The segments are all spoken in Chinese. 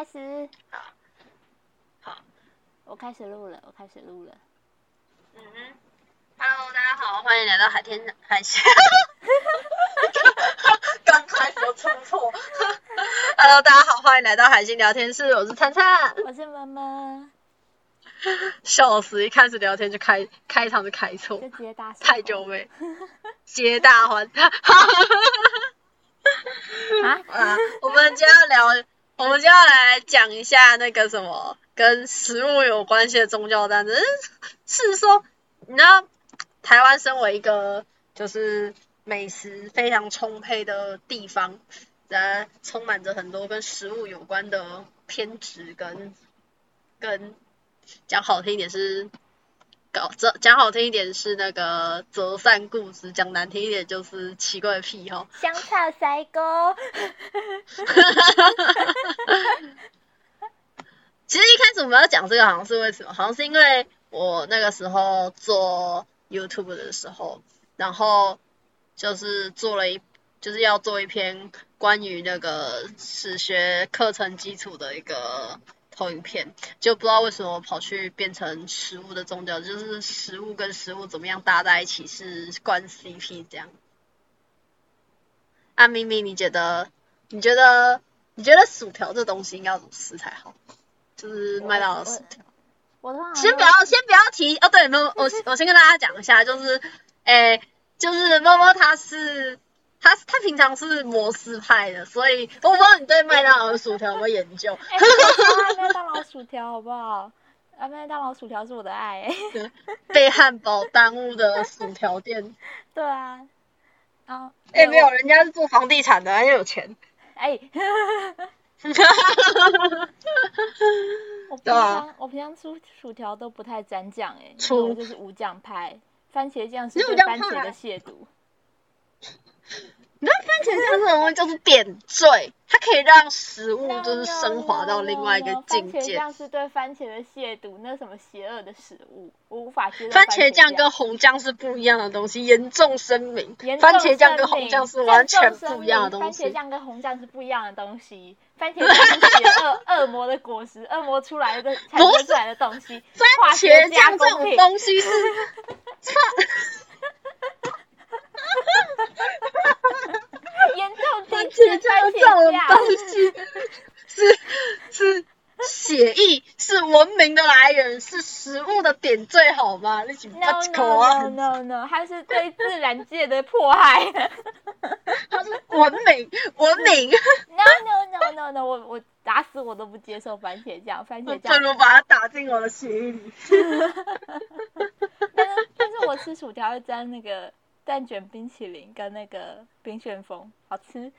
开始，好，好我开始录了，我开始录了。嗯哼，Hello，大家好，欢迎来到海天海鲜。刚开始就出错。Hello，大家好，欢迎来到海星聊天室，我是灿灿。我是妈妈，笑死，一开始聊天就开开场就开错大。太久没，皆大欢。啊？啊，我们就要聊，我们就要来讲一下那个什么跟食物有关系的宗教战争。是说，你知道，台湾身为一个就是美食非常充沛的地方，呃，充满着很多跟食物有关的偏执跟跟讲好听一点是。搞这讲好听一点是那个择善固执，讲难听一点就是奇怪的癖好。香草塞沟。其实一开始我们要讲这个，好像是为什么？好像是因为我那个时候做 YouTube 的时候，然后就是做了一，就是要做一篇关于那个史学课程基础的一个投影片，就不知道为什么跑去变成食物的宗教，就是食物跟食物怎么样搭在一起是关 CP 这样。啊，咪咪你觉得？你觉得？你觉得薯条这东西应该要怎么吃才好？就是麦当劳薯条。先不要，先不要提哦。对，猫，我我先跟大家讲一下，就是，诶、就是猫猫它是，它它平常是摩斯派的，所以我不知道你对麦当劳的薯条有没有研究。麦当劳薯条，好不好？啊，麦当劳薯条是我的爱、欸。被汉堡耽误的薯条店，对啊。然后。哎、没有，人家是做房地产的，人家有钱。哎、我平对啊常我平常吃薯条都不太沾酱哎、因为出我就是无酱派，番茄酱是对番茄的亵渎。番茄酱这种东西就是点缀，它可以让食物就是升华到另外一个境界。酱是对番茄的亵渎，那什么邪恶的食物，我无法接受。番茄酱跟红酱是不一样的东西，严重声明。番茄酱跟红酱是完全不一样的明东西番茄。酱跟红酱是不一样的东西，番茄酱是邪恶 恶魔的果实，恶魔出来的产生出来的东西。番茄加酱这种东西是，严 重番茄酱番这种。东西是是血意，是文明的来源，是食物的点缀，好吗？你请 No 把口 no 啊 no no no，它是对自然界的迫害。它是文明文明，No no no no no，我我打死我都不接受番茄酱，番我茄酱。不如把它打进我的血液里。但是但是我吃薯条会沾那个蛋卷冰淇淋跟那个冰旋风，好吃。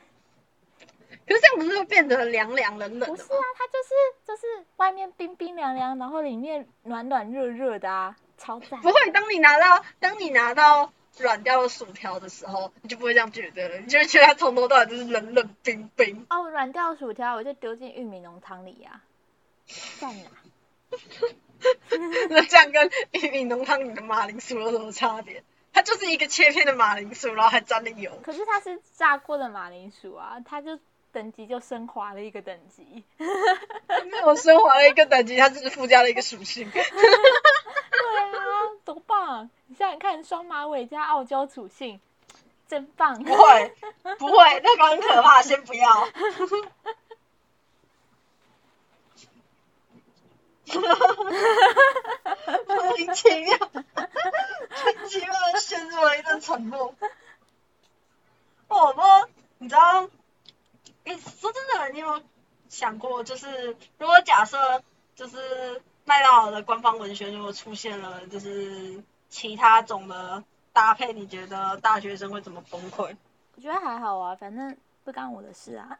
可是这样不是会变得凉凉冷冷的？不是啊，它就是就是外面冰冰凉凉，然后里面暖暖热热的啊，超赞。不会，当你拿到当你拿到软掉的薯条的时候，你就不会这样觉得了，你就会觉得它从头到尾就是冷冷冰冰。哦，软掉薯条我就丢进玉米浓汤里呀、赞啦！那这样跟玉米浓汤里的马铃薯有什么差别？它就是一个切片的马铃薯，然后还沾了油。可是它是炸过的马铃薯啊，它就等级就升华了一个等级。没有升华了一个等级，它只是附加了一个属性。对啊，多棒！你想想看，双马尾加傲娇属性，真棒！不会，不会，那个很可怕，先不要。莫名其妙，莫名其妙的陷入了一阵沉默。哦，不过你知道，诶，说真的，你有想过，就是如果假设就是麦当劳的官方文宣如果出现了就是其他种的搭配，你觉得大学生会怎么崩溃？我觉得还好啊，反正不干我的事啊。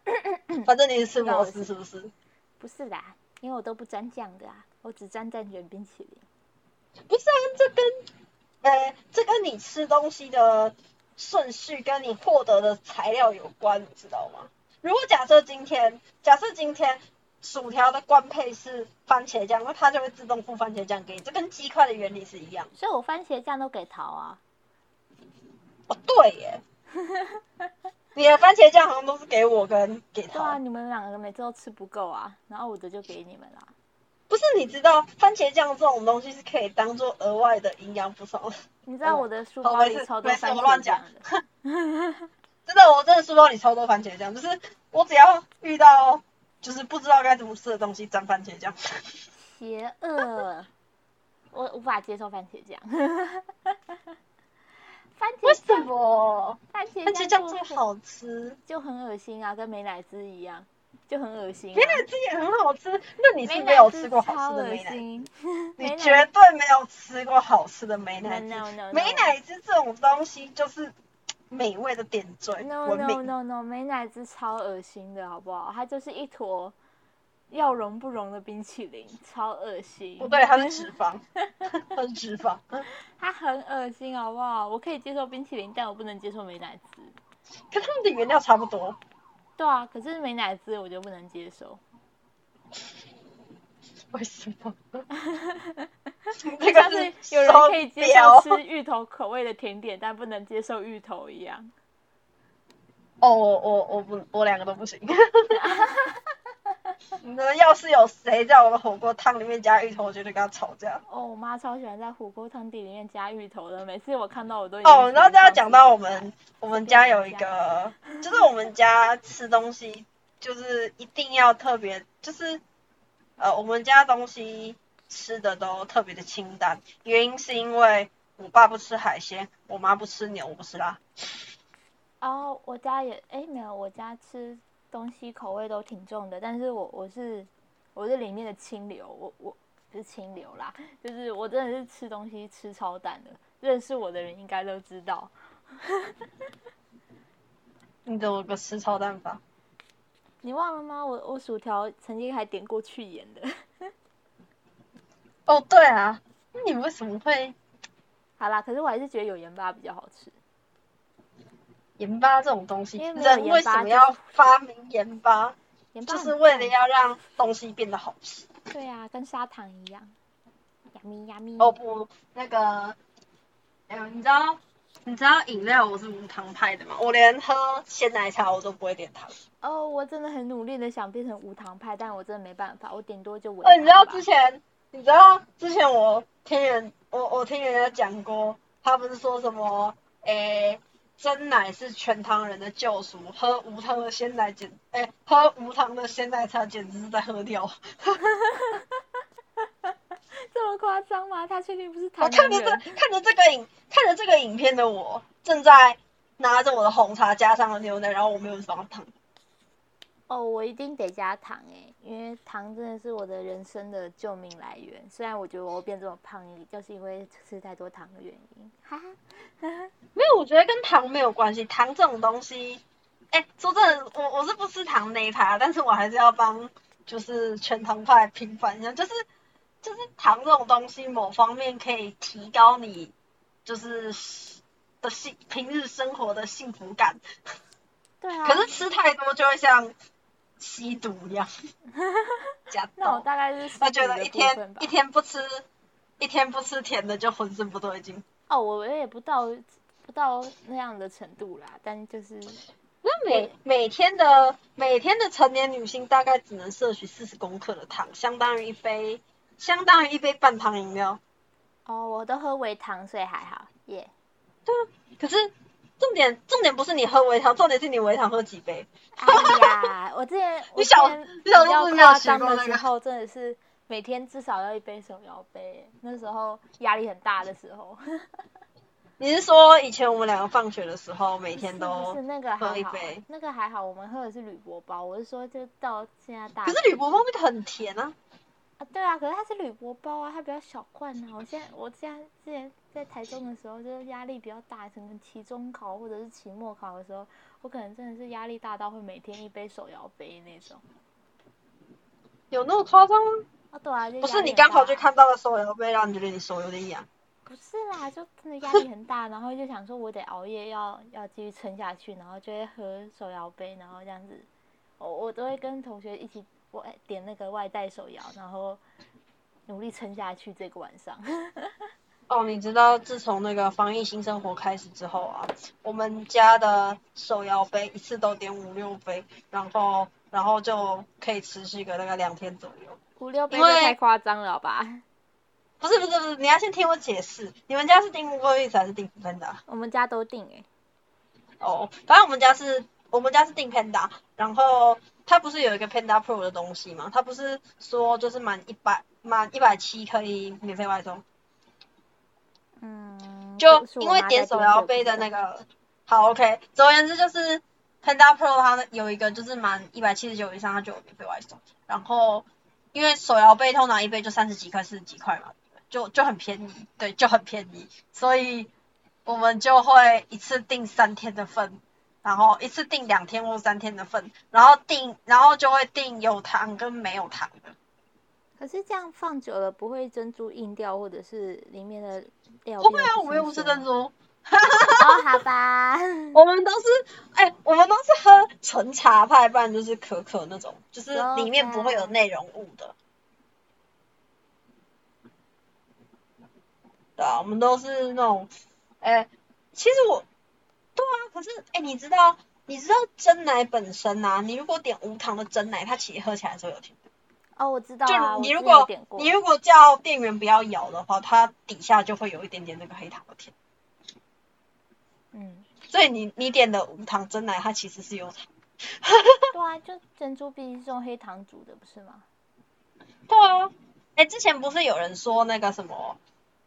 反正你是吃螺丝是不是？不是啦，因为我都不沾酱的啊，我只沾蛋卷冰淇淋。不是啊，这跟呃，这跟你吃东西的顺序跟你获得的材料有关，你知道吗？如果假设今天，假设今天薯条的官配是番茄酱，那它就会自动付番茄酱给你，这跟鸡块的原理是一样。所以我番茄酱都给桃啊。哦，对耶，你的番茄酱好像都是给我跟给对啊，他。你们两个每次都吃不够啊，然后我的就给你们啦。不是，你知道番茄酱这种东西是可以当做额外的营养补充。你知道我的书好包里超多番我乱讲茄酱的，真的，我真的书包里超多番茄酱，就是我只要遇到就是不知道该怎么吃的东西，沾番茄酱。邪恶，我无法接受番茄酱。番为什茄酱，么？番茄番茄酱就酱最好吃，就很恶心啊，跟美乃滋一样，就很恶心、啊。美乃滋也很好吃。那你是 没有吃过好吃的美乃滋？你绝对没有吃过好吃的美乃 No, 滋。no, no, 美乃滋这种东西就是美味的点缀，No no。no no，美乃滋超恶心的好不好？它就是一坨要融不融的冰淇淋，超恶心。不对，它是脂肪，它是脂肪。它很恶心好不好？我可以接受冰淇淋，但我不能接受美乃滋。可它们的原料差不多。对啊，可是美乃滋我就不能接受。为什么？就 这个像是有人可以接受受吃芋头口味的甜点，但不能接受芋头一样。哦，我我我不，我两个都不行。你们要是有谁在我的火锅汤里面加芋头，我绝对跟他吵架。哦，我妈超喜欢在火锅汤底里面加芋头的，每次我看到我都哦，然后这要讲到我们。们我们家有一个，就是我们家吃东西就是一定要特别，就是呃我们家东西吃的都特别的清淡，原因是因为我爸不吃海鲜，我妈不吃牛，我不吃辣。哦，我家也哎没有，我家吃东西口味都挺重的，但是我我是我是里面的清流，我我不是清流啦，就是我真的是吃东西吃超淡的，认识我的人应该都知道。你怎么个吃超淡法？你忘了吗？我我薯条曾经还点过去盐的。哦，对啊，那你为什么会好啦，可是我还是觉得有盐巴比较好吃。盐巴这种东西？因为没有人为什么要发明盐巴？盐巴就是为了要让东西变得好吃。对啊，跟砂糖一样。呀咪呀咪。哦不，那个，哎呦，你知道你知道饮料我是无糖派的吗？我连喝鲜奶茶我都不会点糖。哦，我真的很努力的想变成无糖派，但我真的没办法，我顶多就微呃，你知道之前，你知道之前我听人，我我听人家讲过，他不是说什么，诶，真奶是全糖人的救赎，喝无糖的鲜奶简，诶，喝无糖的鲜奶茶简直是在喝掉。这么夸张吗？他确定不是我台看着这？看着这个影看着这个影片的我，正在拿着我的红茶加上了牛奶，然后我没有放糖。哦，我一定得加糖哎，因为糖真的是我的人生的救命来源。虽然我觉得我会变这么胖，就是因为吃太多糖的原因。哈哈，没有，我觉得跟糖没有关系。糖这种东西，哎、说真的，我我是不吃糖那一派啊，但是我还是要帮就是全糖派平反一下，就是就是糖这种东西，某方面可以提高你就是的幸平日生活的幸福感，对啊。可是吃太多就会像吸毒一样，那我。大概是我觉得一天一天不吃一天不吃甜的就浑身不对劲。哦，我也不到不到那样的程度啦，但就是那每每天的每天的成年女性大概只能摄取四十公克的糖，相当于一杯相当于一杯半糖饮料。哦，我都喝微糖，所以还好耶。可是重点重点不是你喝微糖，重点是你微糖喝几杯。哎呀，我之前我你小你小比较时候没有夸张学过那个的时候，真的是每天至少要一杯手摇杯，那时候压力很大的时候。你是说以前我们两个放学的时候，每天都不是那个喝一杯，那个还好，我们喝的是铝箔包。我是说，就到现在大可是学铝箔包那个很甜啊。啊，对啊，可是它是铝箔包啊，它比较小罐啊。我现在我现在之前在台中的时候，就是压力比较大，可能期中考或者是期末考的时候，我可能真的是压力大到会每天一杯手摇杯那种。有那么夸张吗？啊，对啊，就不是你刚好大就看到了手摇杯，让你觉得你手有点痒。不是啦，就真的压力很大，然后就想说我得熬夜要要继续撑下去，然后就会喝手摇杯，然后这样子，我我都会跟同学一起我点那个外带手摇，然后努力撑下去这个晚上。哦，你知道自从那个防疫新生活开始之后啊，我们家的手摇杯一次都点五六杯，然后然后就可以持续个大概两天左右。五六杯因为太夸张了吧？不是不是不是，你要先听我解释，你们家是订 Uber Eats 还是订 Panda？我们家都订哎、哦，反正我们家是，我们家是订 Panda，然后它不是有一个 Panda Pro 的东西吗？它不是说就是满一百满一百七可以免费外送，嗯，就因为点手摇杯的那个，个，好 OK，总而言之就是 Panda Pro 它有一个就是满一百七十九以上它就有免费外送，然后因为手摇杯通常一杯就三十几块四十几块嘛，就就很便宜，对，就很便宜，所以我们就会一次订三天的份，然后一次订两天或三天的份，然后订然后就会订有糖跟没有糖的。可是这样放久了不会珍珠硬掉，或者是里面的料不会啊，我们又不是珍珠，哦，好吧，我们都是哎、我们都是喝纯茶派，不然就是可可那种，就是里面不会有内容物的。对啊，我们都是那种，哎、其实我，对啊，可是哎、你知道，你知道真奶本身啊，你如果点无糖的真奶，它其实喝起来是会有甜的。哦，我知道就你如果你如果叫店员不要摇的话，它底下就会有一点点那个黑糖的甜。嗯，所以你你点的无糖真奶，它其实是有糖。对啊，就珍珠毕竟是用黑糖煮的，不是吗？对啊，哎，之前不是有人说那个什么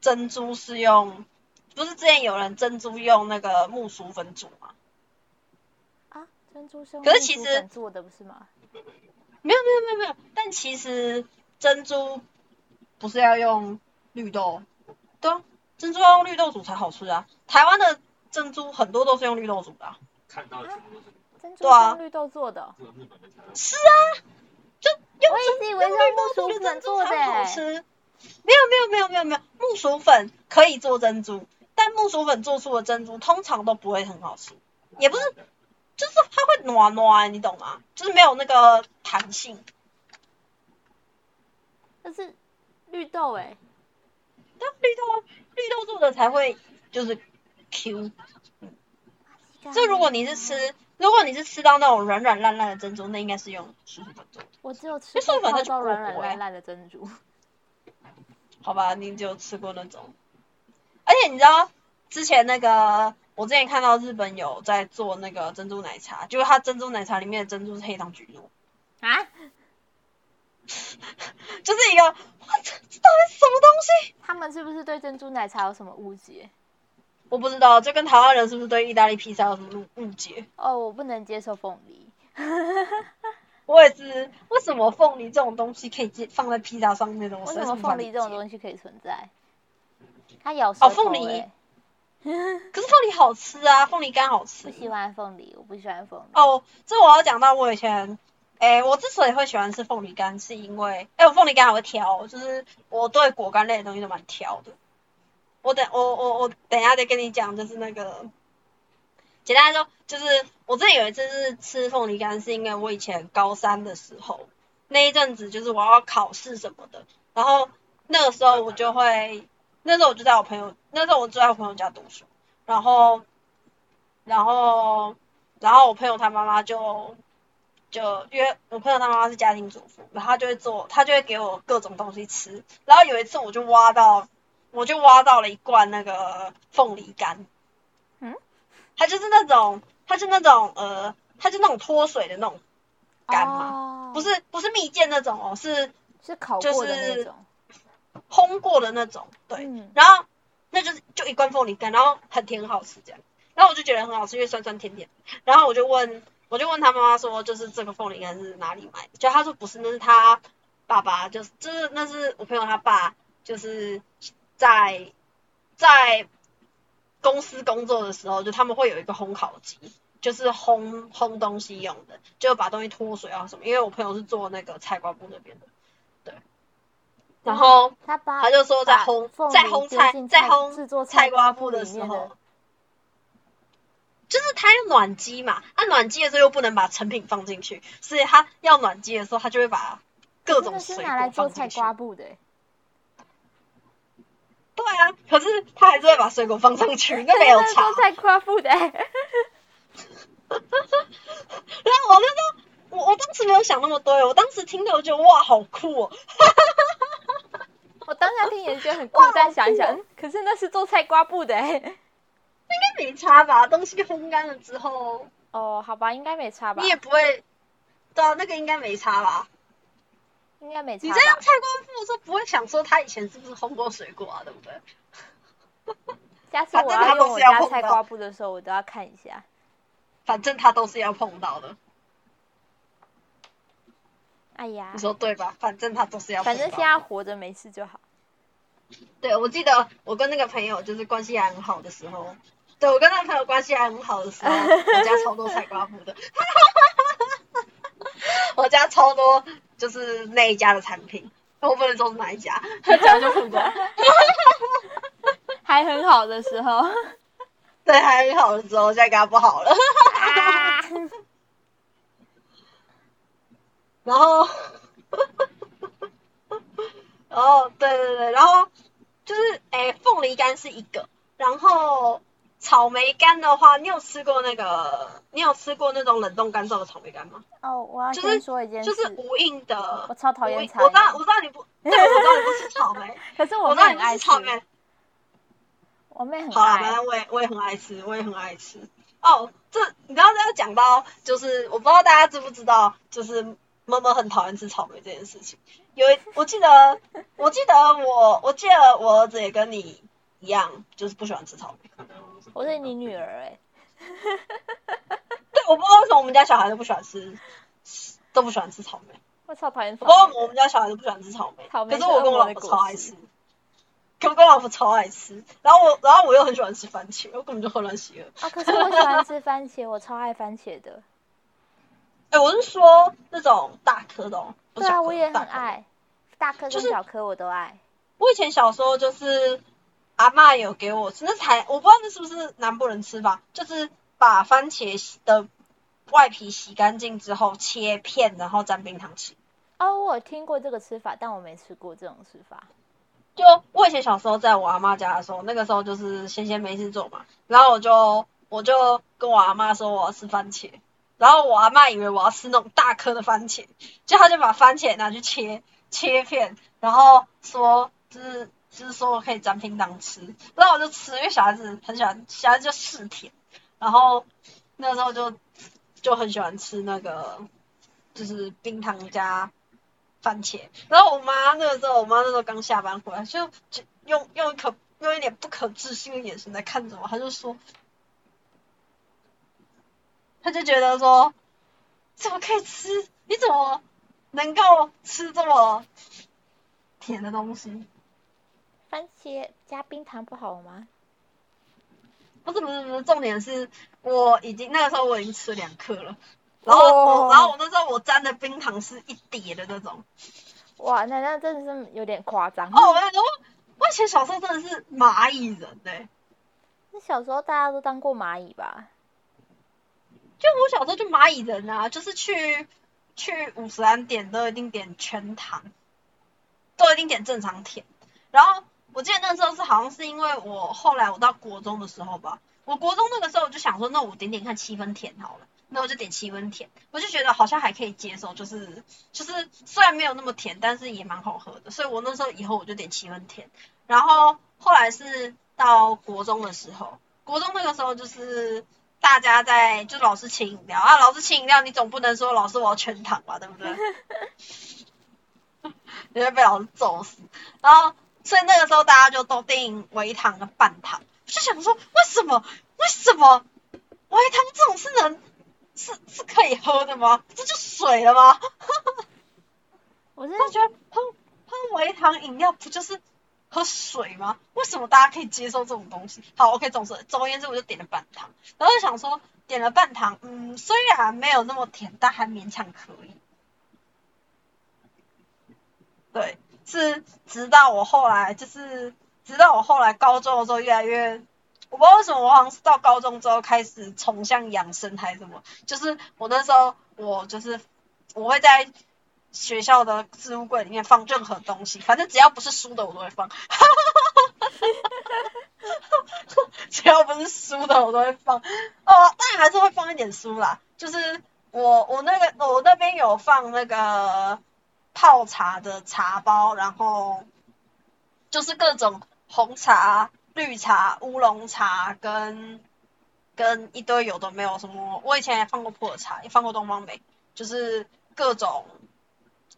珍珠是用，不是之前有人珍珠用那个木薯粉煮吗？啊，珍珠是用可是其实木薯粉做的，不是吗？没有没有没有没有，但其实珍珠不是要用绿豆，对啊，珍珠要用绿豆煮才好吃啊。台湾的珍珠很多都是用绿豆煮的、啊。看到的全部都是珍珠对啊。是用绿豆做的？是啊，就用我一直以为是用用绿豆做的木薯粉珍珠才做的欸好吃。没有没有没有没有没有，木薯粉可以做珍珠，但木薯粉做出的珍珠通常都不会很好吃，也不是，就是它会暖暖，你懂吗？就是没有那个弹性。但是绿豆哎、但绿豆绿豆做的才会就是 Q。这如果你是吃，如果你是吃到那种软软烂烂的珍珠，那应该是用薯粉做的。我只有吃那素过泡粉那就软软烂烂的珍珠。好吧，你只有吃过那种。而且你知道之前那个，我之前看到日本有在做那个珍珠奶茶，就是它珍珠奶茶里面的珍珠是黑糖菊露，啊？就是一个，哇这这到底是什么东西？他们是不是对珍珠奶茶有什么误解？我不知道，就跟台湾人是不是对意大利披萨有什么误误解？哦，我不能接受凤梨。我也是，为什么凤梨这种东西可以接放在披萨上面的？为什么凤梨这种西？东西可以存在？它咬舌头哦凤梨欸 可是凤梨好吃啊，凤梨干好吃不。喜欢凤梨，我不喜欢凤梨。哦，这我要讲到我以前，哎、我之所以会喜欢吃凤梨干，是因为，哎、我凤梨干还会挑，就是我对果干类的东西都蛮挑的。我等我我我等一下再跟你讲，就是那个，简单来说，就是我之前有一次是吃凤梨干，是因为我以前高三的时候，那一阵子就是我要考试什么的，然后那个时候我就会，那时候我就在我朋友，那时候我就在我朋友家读书，然后，然后，然后我朋友他妈妈就就因为我朋友他妈妈是家庭主妇，然后他就会做，他就会给我各种东西吃，然后有一次我就挖到，我就挖到了一罐那个凤梨干，嗯，它就是那种，它是那种呃，它是那种脱水的那种干嘛，哦，不是不是蜜饯那种哦，是是烤就过的那是种。烘过的那种，对，嗯，然后那就是就一罐凤梨干，然后很甜很好吃这样，然后我就觉得很好吃，因为酸酸甜甜，然后我就问我就问他妈妈说，就是这个凤梨干是哪里买的？就他说不是，那是他爸爸，就是就是那是我朋友他爸，就是在在公司工作的时候，就他们会有一个烘烤机。就是烘烘东西用的，就把东西脱水啊什么。因为我朋友是做那个菜瓜布那边的，对。然后他就说在烘在烘菜在烘菜瓜布布的时候，就是他要暖机嘛，他、暖机的时候又不能把成品放进去，所以他要暖机的时候，他就会把各真种水果放进去。做菜瓜布的欸。对啊，可是他还是会把水果放上去，那没有差。都在夸父的、欸。然后我那时候，我我当时没有想那么多，我当时听到我觉得哇，好酷哦。我当下听也觉得很 酷，但想一想，嗯可是那是做菜瓜布的、欸。应该没差吧？东西烘干了之后，哦，好吧，应该没差吧你？也不会，对啊，那个应该没差吧？应该没差你在用？菜瓜布的时候，不会想说他以前是不是烘过水果啊？对不对？下次我他要用我家菜瓜布的时候，我都要看一下。反正他都是要碰到的，哎呀你，说对吧？反正他都是要。反正现在活着没事就好。对，我记得我跟那个朋友就是关系还很好的时候，对我跟那个朋友关系还很好的时候，我家超多菜瓜布的，我家超多就是那一家的产品，我不能说是哪一家，讲就很多。还很好的时候，对，还很好的时候，现在跟他不好了。啊，然后，然后，对对对，然后就是，诶，凤梨干是一个，然后草莓干的话，你有吃过那个？你有吃过那种冷冻干燥的草莓干吗？哦，我要就是先说一件事，就是无印的。我超讨厌草莓我知道，我知道你不，对，我知道你不吃草莓，可是我知道你爱吃，草莓。我妹很好啦，反爱。正我也我也很爱吃，我也很爱吃。哦，这你刚刚要讲到，就是我不知道大家知不知道，就是妈妈很讨厌吃草莓这件事情。有一，我记得，我记得我，我记得我儿子也跟你一样，就是不喜欢吃草莓。我是你女儿哎、对，我不知道为什么我们家小孩都不喜欢吃，都不喜欢吃草莓。我超讨厌草我我莓们家小孩都不喜欢吃草莓，草莓可是我跟我老婆超爱吃。可我跟我老婆超爱吃，然后我，然后我又很喜欢吃番茄，我根本就混乱邪恶。的。哦，可是我喜欢吃番茄，我超爱番茄的。哎、我是说那种大颗的哦，对啊，我也很爱，大颗就是跟小颗我都爱。我以前小时候就是阿妈有给我吃，那才我不知道那是不是南部人吃法，就是把番茄洗的外皮洗干净之后切片，然后沾冰糖吃。哦，我有听过这个吃法，但我没吃过这种吃法。就我以前小时候在我阿妈家的时候，那个时候就是闲闲没事做嘛，然后我就我就跟我阿妈说我要吃番茄，然后我阿妈以为我要吃那种大颗的番茄，就她就把番茄拿去切切片，然后说就是就是说可以沾冰糖吃，然后我就吃，因为小孩子很喜欢，小孩子就嗜甜，然后那时候就就很喜欢吃那个就是冰糖加番茄。然后我妈那个时候，我妈那时候刚下班回来，就就用用可用一点不可置信的眼神在看着我，她就说，她就觉得说，怎么可以吃？你怎么能够吃这么甜的东西？番茄加冰糖不好吗？不是不是不是，重点是我已经那个时候我已经吃了两颗了，然后然后我那时候我沾的冰糖是一碟的那种。哇，那那真的是有点夸张。哦，我跟你说，我以前小时候真的是蚂蚁人哎、那小时候大家都当过蚂蚁吧？就我小时候就蚂蚁人啊，就是去去五十安点都一定点全糖，都一定点正常甜。然后我记得那时候是好像是因为我后来我到国中的时候吧，我国中那个时候我就想说，那我点点看七分甜好了，那我就点七分甜，我就觉得好像还可以接受，就是就是虽然没有那么甜，但是也蛮好喝的，所以我那时候以后我就点七分甜。然后后来是到国中的时候，国中那个时候就是大家在就老师请饮料啊，老师请饮料，你总不能说老师我要全糖吧，对不对？你会被老师揍死。然后所以那个时候大家就都订微糖跟半糖，我就想说为什么为什么微糖这种是能是是可以喝的吗？这就水了吗？我真的觉得喝喝微糖饮料不就是喝水吗？为什么大家可以接受这种东西？好，OK，总之总而言之，我就点了半糖，然后就想说点了半糖，嗯，虽然没有那么甜，但还勉强可以。对，是直到我后来就是直到我后来高中的时候越来越，我不知道为什么我好像是到高中之后开始崇尚养生还是什么，就是我那时候我就是我会在学校的置物柜里面放任何东西，反正只要不是书的我都会放。只要不是书的，我都会放。哦，当然还是会放一点书啦。就是我我那个我那边有放那个泡茶的茶包，然后就是各种红茶、绿茶、乌龙茶跟跟一堆有的没有什么。我以前也放过普洱茶，也放过东方美，就是各种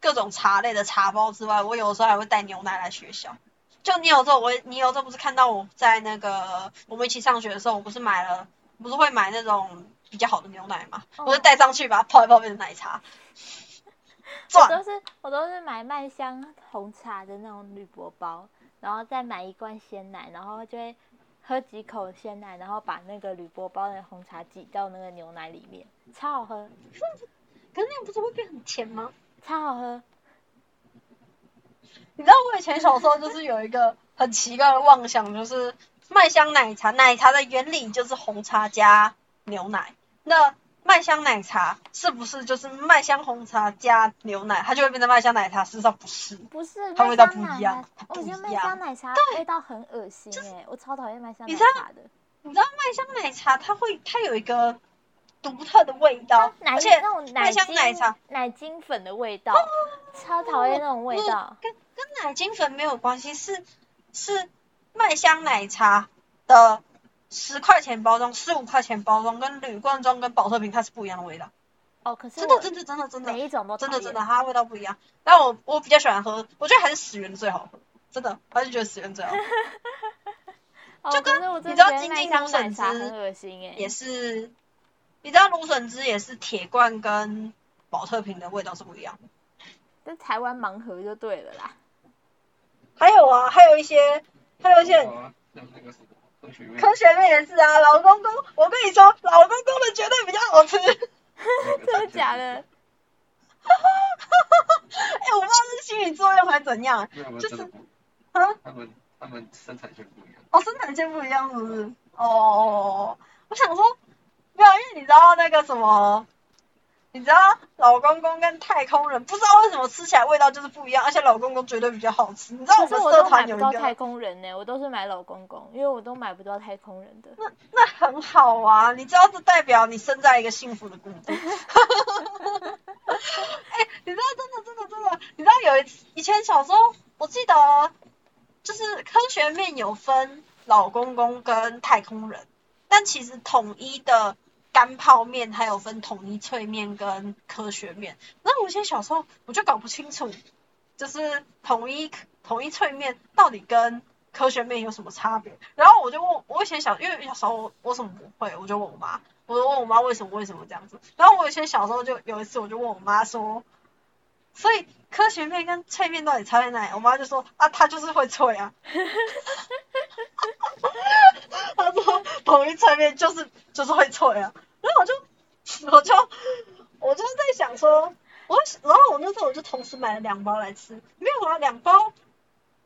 各种茶类的茶包之外，我有时候还会带牛奶来学校。就你有时候我你有时候不是看到我在那个我们一起上学的时候，我不是买了不是会买那种比较好的牛奶嘛，我就带上去把它泡一泡变成奶茶。我都是我都是买麦香红茶的那种铝箔包，然后再买一罐鲜奶，然后就会喝几口鲜奶，然后把那个铝箔包的红茶挤到那个牛奶里面，超好喝。可是那样不是会变很甜吗？超好喝。你知道我以前小时候就是有一个很奇怪的妄想，就是麦香奶茶，奶茶的原理就是红茶加牛奶。那麦香奶茶是不是就是麦香红茶加牛奶，它就会变成麦香奶茶？事实上不是，不是，它味道不一样。我觉得麦香奶茶味道很恶心哎，我超讨厌麦香奶茶的。你知道麦香奶茶它会它有一个独特的味道，而且那种麦香奶茶奶精粉的味道，超讨厌那种味道。跟跟奶精粉没有关系，是是麦香奶茶的十块钱包装、十五块钱包装跟铝罐装跟保特瓶它是不一样的味道。哦，可是真的真的真的真的每一种都真的真的它味道不一样。但我我比较喜欢喝，我觉得还是十元的最好喝，真的，还是觉得十元最好。就跟你知道金金芦笋汁很恶心哎，也是，你知道芦笋汁也是铁罐跟保特瓶的味道是不一样的。在台湾盲盒就对了啦。还有啊，还有一些，还有一些，科学面也是啊，老公公，我跟你说，老公公的绝对比较好吃，真的假的？哈哈哈哈哈！哎，我不知道是心理作用还是怎样，就是啊，他们他们生产线不一样，哦，生产线不一样是不是？哦，我想说，没有，因为你知道那个什么。你知道老公公跟太空人不知道为什么吃起来味道就是不一样，而且老公公绝对比较好吃。你知道我们社团有一个太空人呢，我都是买老公公，因为我都买不到太空人的。那那很好啊，你知道这代表你生在一个幸福的国度。哎，你知道真的真的真的，你知道有一次以前小时候，我记得就是科学面有分老公公跟太空人，但其实统一的。干泡面还有分统一脆面跟科学面，那我以前小时候我就搞不清楚，就是统一统一脆面到底跟科学面有什么差别。然后我就问，我以前小因为小时候我什么不会，我就问我妈，我就问我妈为什么为什么这样子。然后我以前小时候就有一次我就问我妈说，所以科学面跟脆面到底差在哪里？我妈就说啊，它就是会脆啊。她说统一脆面就是就是会脆啊。然后我就，我就，我就在想说，我，然后我那时候我就同时买了两包来吃，没有啊，两包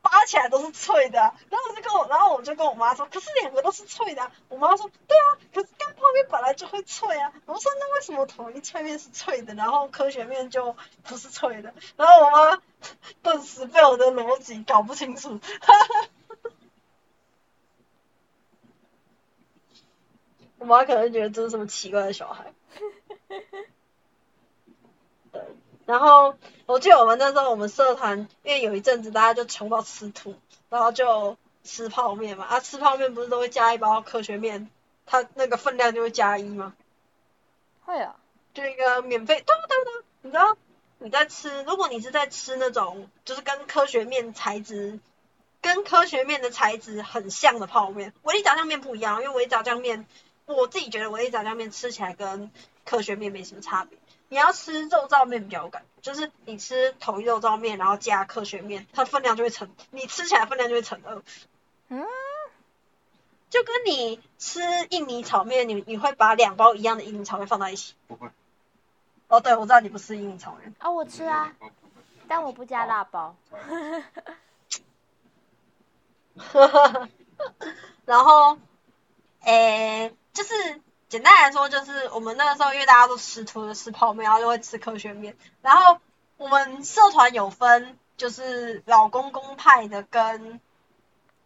扒起来都是脆的，然后我就跟我，然后我就跟我妈说，可是两个都是脆的，我妈说，对啊，可是干泡面本来就会脆啊，我说那为什么统一脆面是脆的，然后科学面就不是脆的，然后我妈 顿时被我的逻辑搞不清楚，哈哈。我妈可能觉得这是什么奇怪的小孩。对，然后我记得我们那时候我们社团，因为有一阵子大家就穷到吃土，然后就吃泡面嘛。啊，吃泡面不是都会加一包科学面，它那个分量就会加一吗？会啊，就一个免费，对对对，你知道你在吃，如果你是在吃那种就是跟科学面材质，跟科学面的材质很像的泡面，维力炸酱面不一样，因为维力炸酱面。我自己觉得维力炸酱面吃起来跟科学面没什么差别。你要吃肉燥面比较有感觉，就是你吃同一肉燥面，然后加科学面，它分量就会成，你吃起来分量就会成二。嗯，就跟你吃印尼炒面，你你会把两包一样的印尼炒面放在一起？不会。哦，对，我知道你不吃印尼炒面。啊，我吃啊，但我不加辣包。然后。诶，就是简单来说，就是我们那个时候因为大家都吃土的吃泡面，然后就会吃科学面。然后我们社团有分，就是老公公派的跟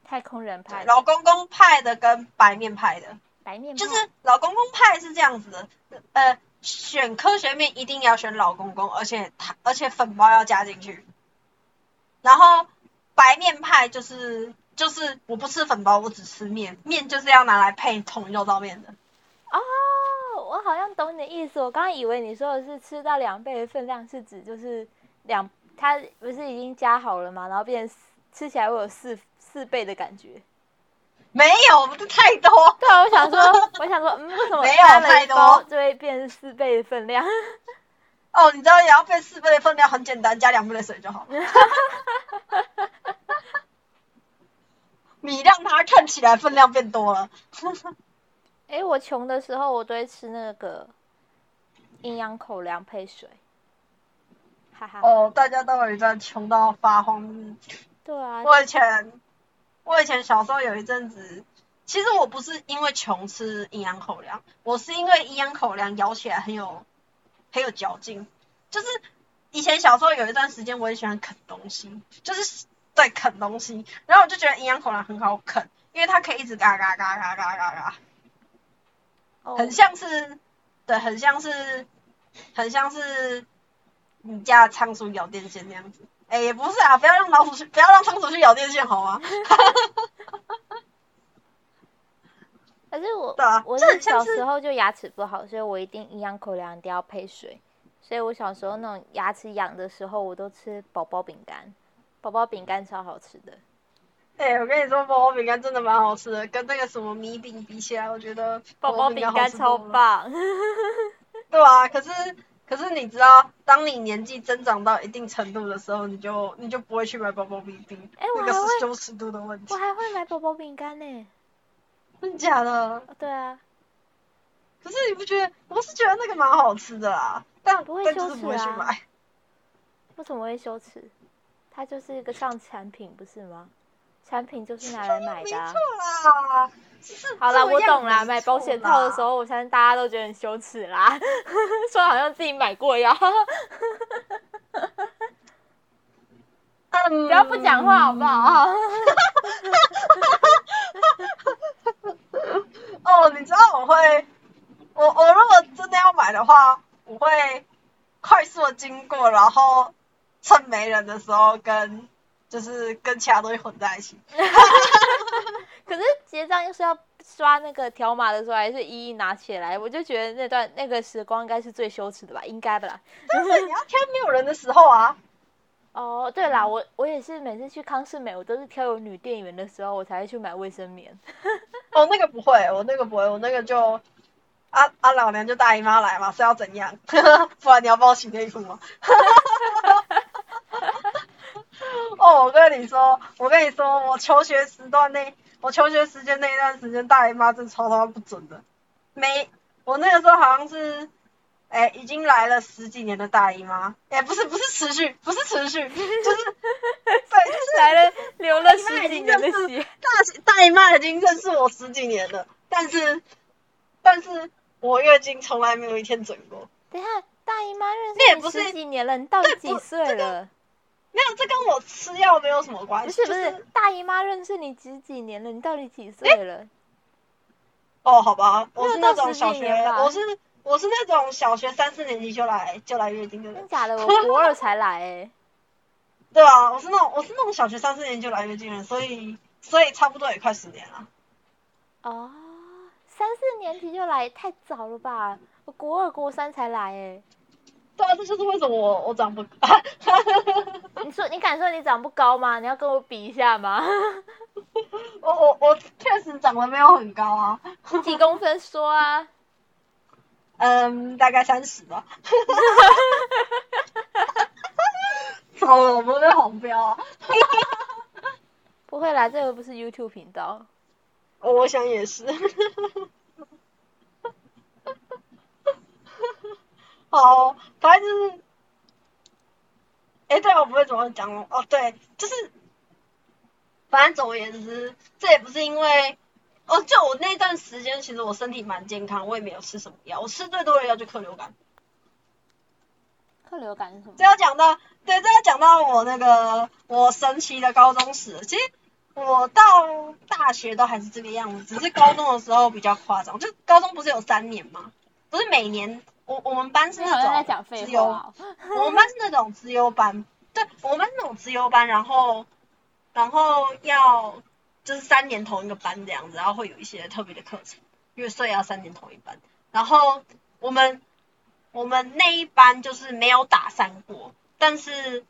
太空人派老公公派的跟白面派的，白面派就是老公公派是这样子的，呃，选科学面一定要选老公公，而且他而且粉包要加进去，然后白面派就是就是我不吃粉包，我只吃面，面就是要拿来配桶肉燥面的。哦，我好像懂你的意思。我刚刚以为你说的是吃到两倍的分量，是指就是两，它不是已经加好了吗？然后变成吃起来会有四四倍的感觉。没有，不是太多。对啊，我想说，我想说，嗯，为什么没有太多包就会变成四倍的分量？哦，你知道也要变四倍的分量，很简单，加两倍的水就好。你让它看起来分量变多了。哎，我穷的时候，我都会吃那个营养口粮配水，哈哈。哦，大家都有一段穷到发慌的日子。对啊，我以前，我以前小时候有一阵子，其实我不是因为穷吃营养口粮，我是因为营养口粮咬起来很有很有嚼劲。就是以前小时候有一段时间，我也喜欢啃东西，就是对啃东西，然后我就觉得营养口粮很好啃，因为它可以一直嘎嘎嘎嘎嘎嘎嘎，哦很像是，对，很像是，很像是你家的仓鼠咬电线那样子。哎、也不是啊，不要让老鼠去，不要让仓鼠去咬电线，好吗？可是我对啊我这很像是是小时候就牙齿不好，所以我一定营养口粮一定要配水。所以我小时候那种牙齿痒的时候，我都吃宝宝饼干，宝宝饼干超好吃的。哎、我跟你说，宝宝饼干真的蛮好吃的，跟那个什么米饼比起来，我觉得宝宝饼干超。棒，对啊，可是可是你知道，当你年纪增长到一定程度的时候，你就你就不会去买宝宝饼饼，那个哎我还会是羞耻度的问题我。还会买宝宝饼干呢。真的假的？哦对啊，可是你不觉得？我是觉得那个蛮好吃的啦，但但就是不会去买。为什么会羞耻？它就是一个上产品，不是吗？产品就是拿来买的、啊。啦，是好啦，我懂啦。没买保险套的时，候，我相信大家都觉得很羞耻啦，说好像自己买过一样。嗯，不要不讲话好不好？哦，你知道我会，我我如果真的要买的话，我会快速的经过，然后趁没人的时候跟就是跟其他东西混在一起。可是结账又是要刷那个条码的时候，还是一一拿起来，我就觉得那段那个时光应该是最羞耻的吧，应该的啦。但是你要挑没有人的时候啊，哦，对啦，我我也是每次去康士美，我都是挑有女店员的时候，我才会去买卫生棉。哦，那个不会，我那个不会，我那个就。啊啊！老娘就大姨妈来嘛，是要怎样？不然你要帮我洗内裤吗？哦，我跟你说，我跟你说，我求学时段内，我求学时间那一段时间，大姨妈真超他妈不准的。没，我那个时候好像是，哎、已经来了十几年的大姨妈，哎、不是不是持续，不是持续，就是 对，就是来了，流了十几年的血。大大姨妈已经认识我十几年了，但是但是我月经从来没有一天准过。等一下，大姨妈认识你那也不是十几年了，你到底几岁了？没有，这跟我吃药没有什么关系。不是不，就是大姨妈认识你几几年了，你到底几岁了？哦，好吧，我是那种小学我是我是那种小学三四年级就来就来月经的人，真假的？我 国二才来哎、对啊，我是那种我是那种小学三四年级就来月经的人，所以所以差不多也快十年了。哦，三四年级就来，太早了吧？我国二国三才来哎、对啊，这就是为什么我我长不高。你说你敢说你长不高吗？你要跟我比一下吗？我我我确实长得没有很高啊，几公分说啊？嗯，大概三十吧。糟了，我们被黄标啊！不会啦，这个不是 YouTube 频道。我想也是。好，反正就是，哎、对啊，我不会怎么讲哦。哦，对，就是，反正总而言之，这也不是因为，哦，就我那段时间，其实我身体蛮健康，我也没有吃什么药，我吃最多的药就克流感。克流感是什么这？要讲到，对，这要讲到我那个我神奇的高中史。其实我到大学都还是这个样子，只是高中的时候比较夸张。就高中不是有三年吗？不是每年，我我们班是那种讲废资优，话、哦。我们班是那种资优班，对，我们班是那种资优班，然后然后要就是三年同一个班这样子，然后会有一些特别的课程，因为所以要三年同一班。然后我们我们那一班就是没有打散过，但是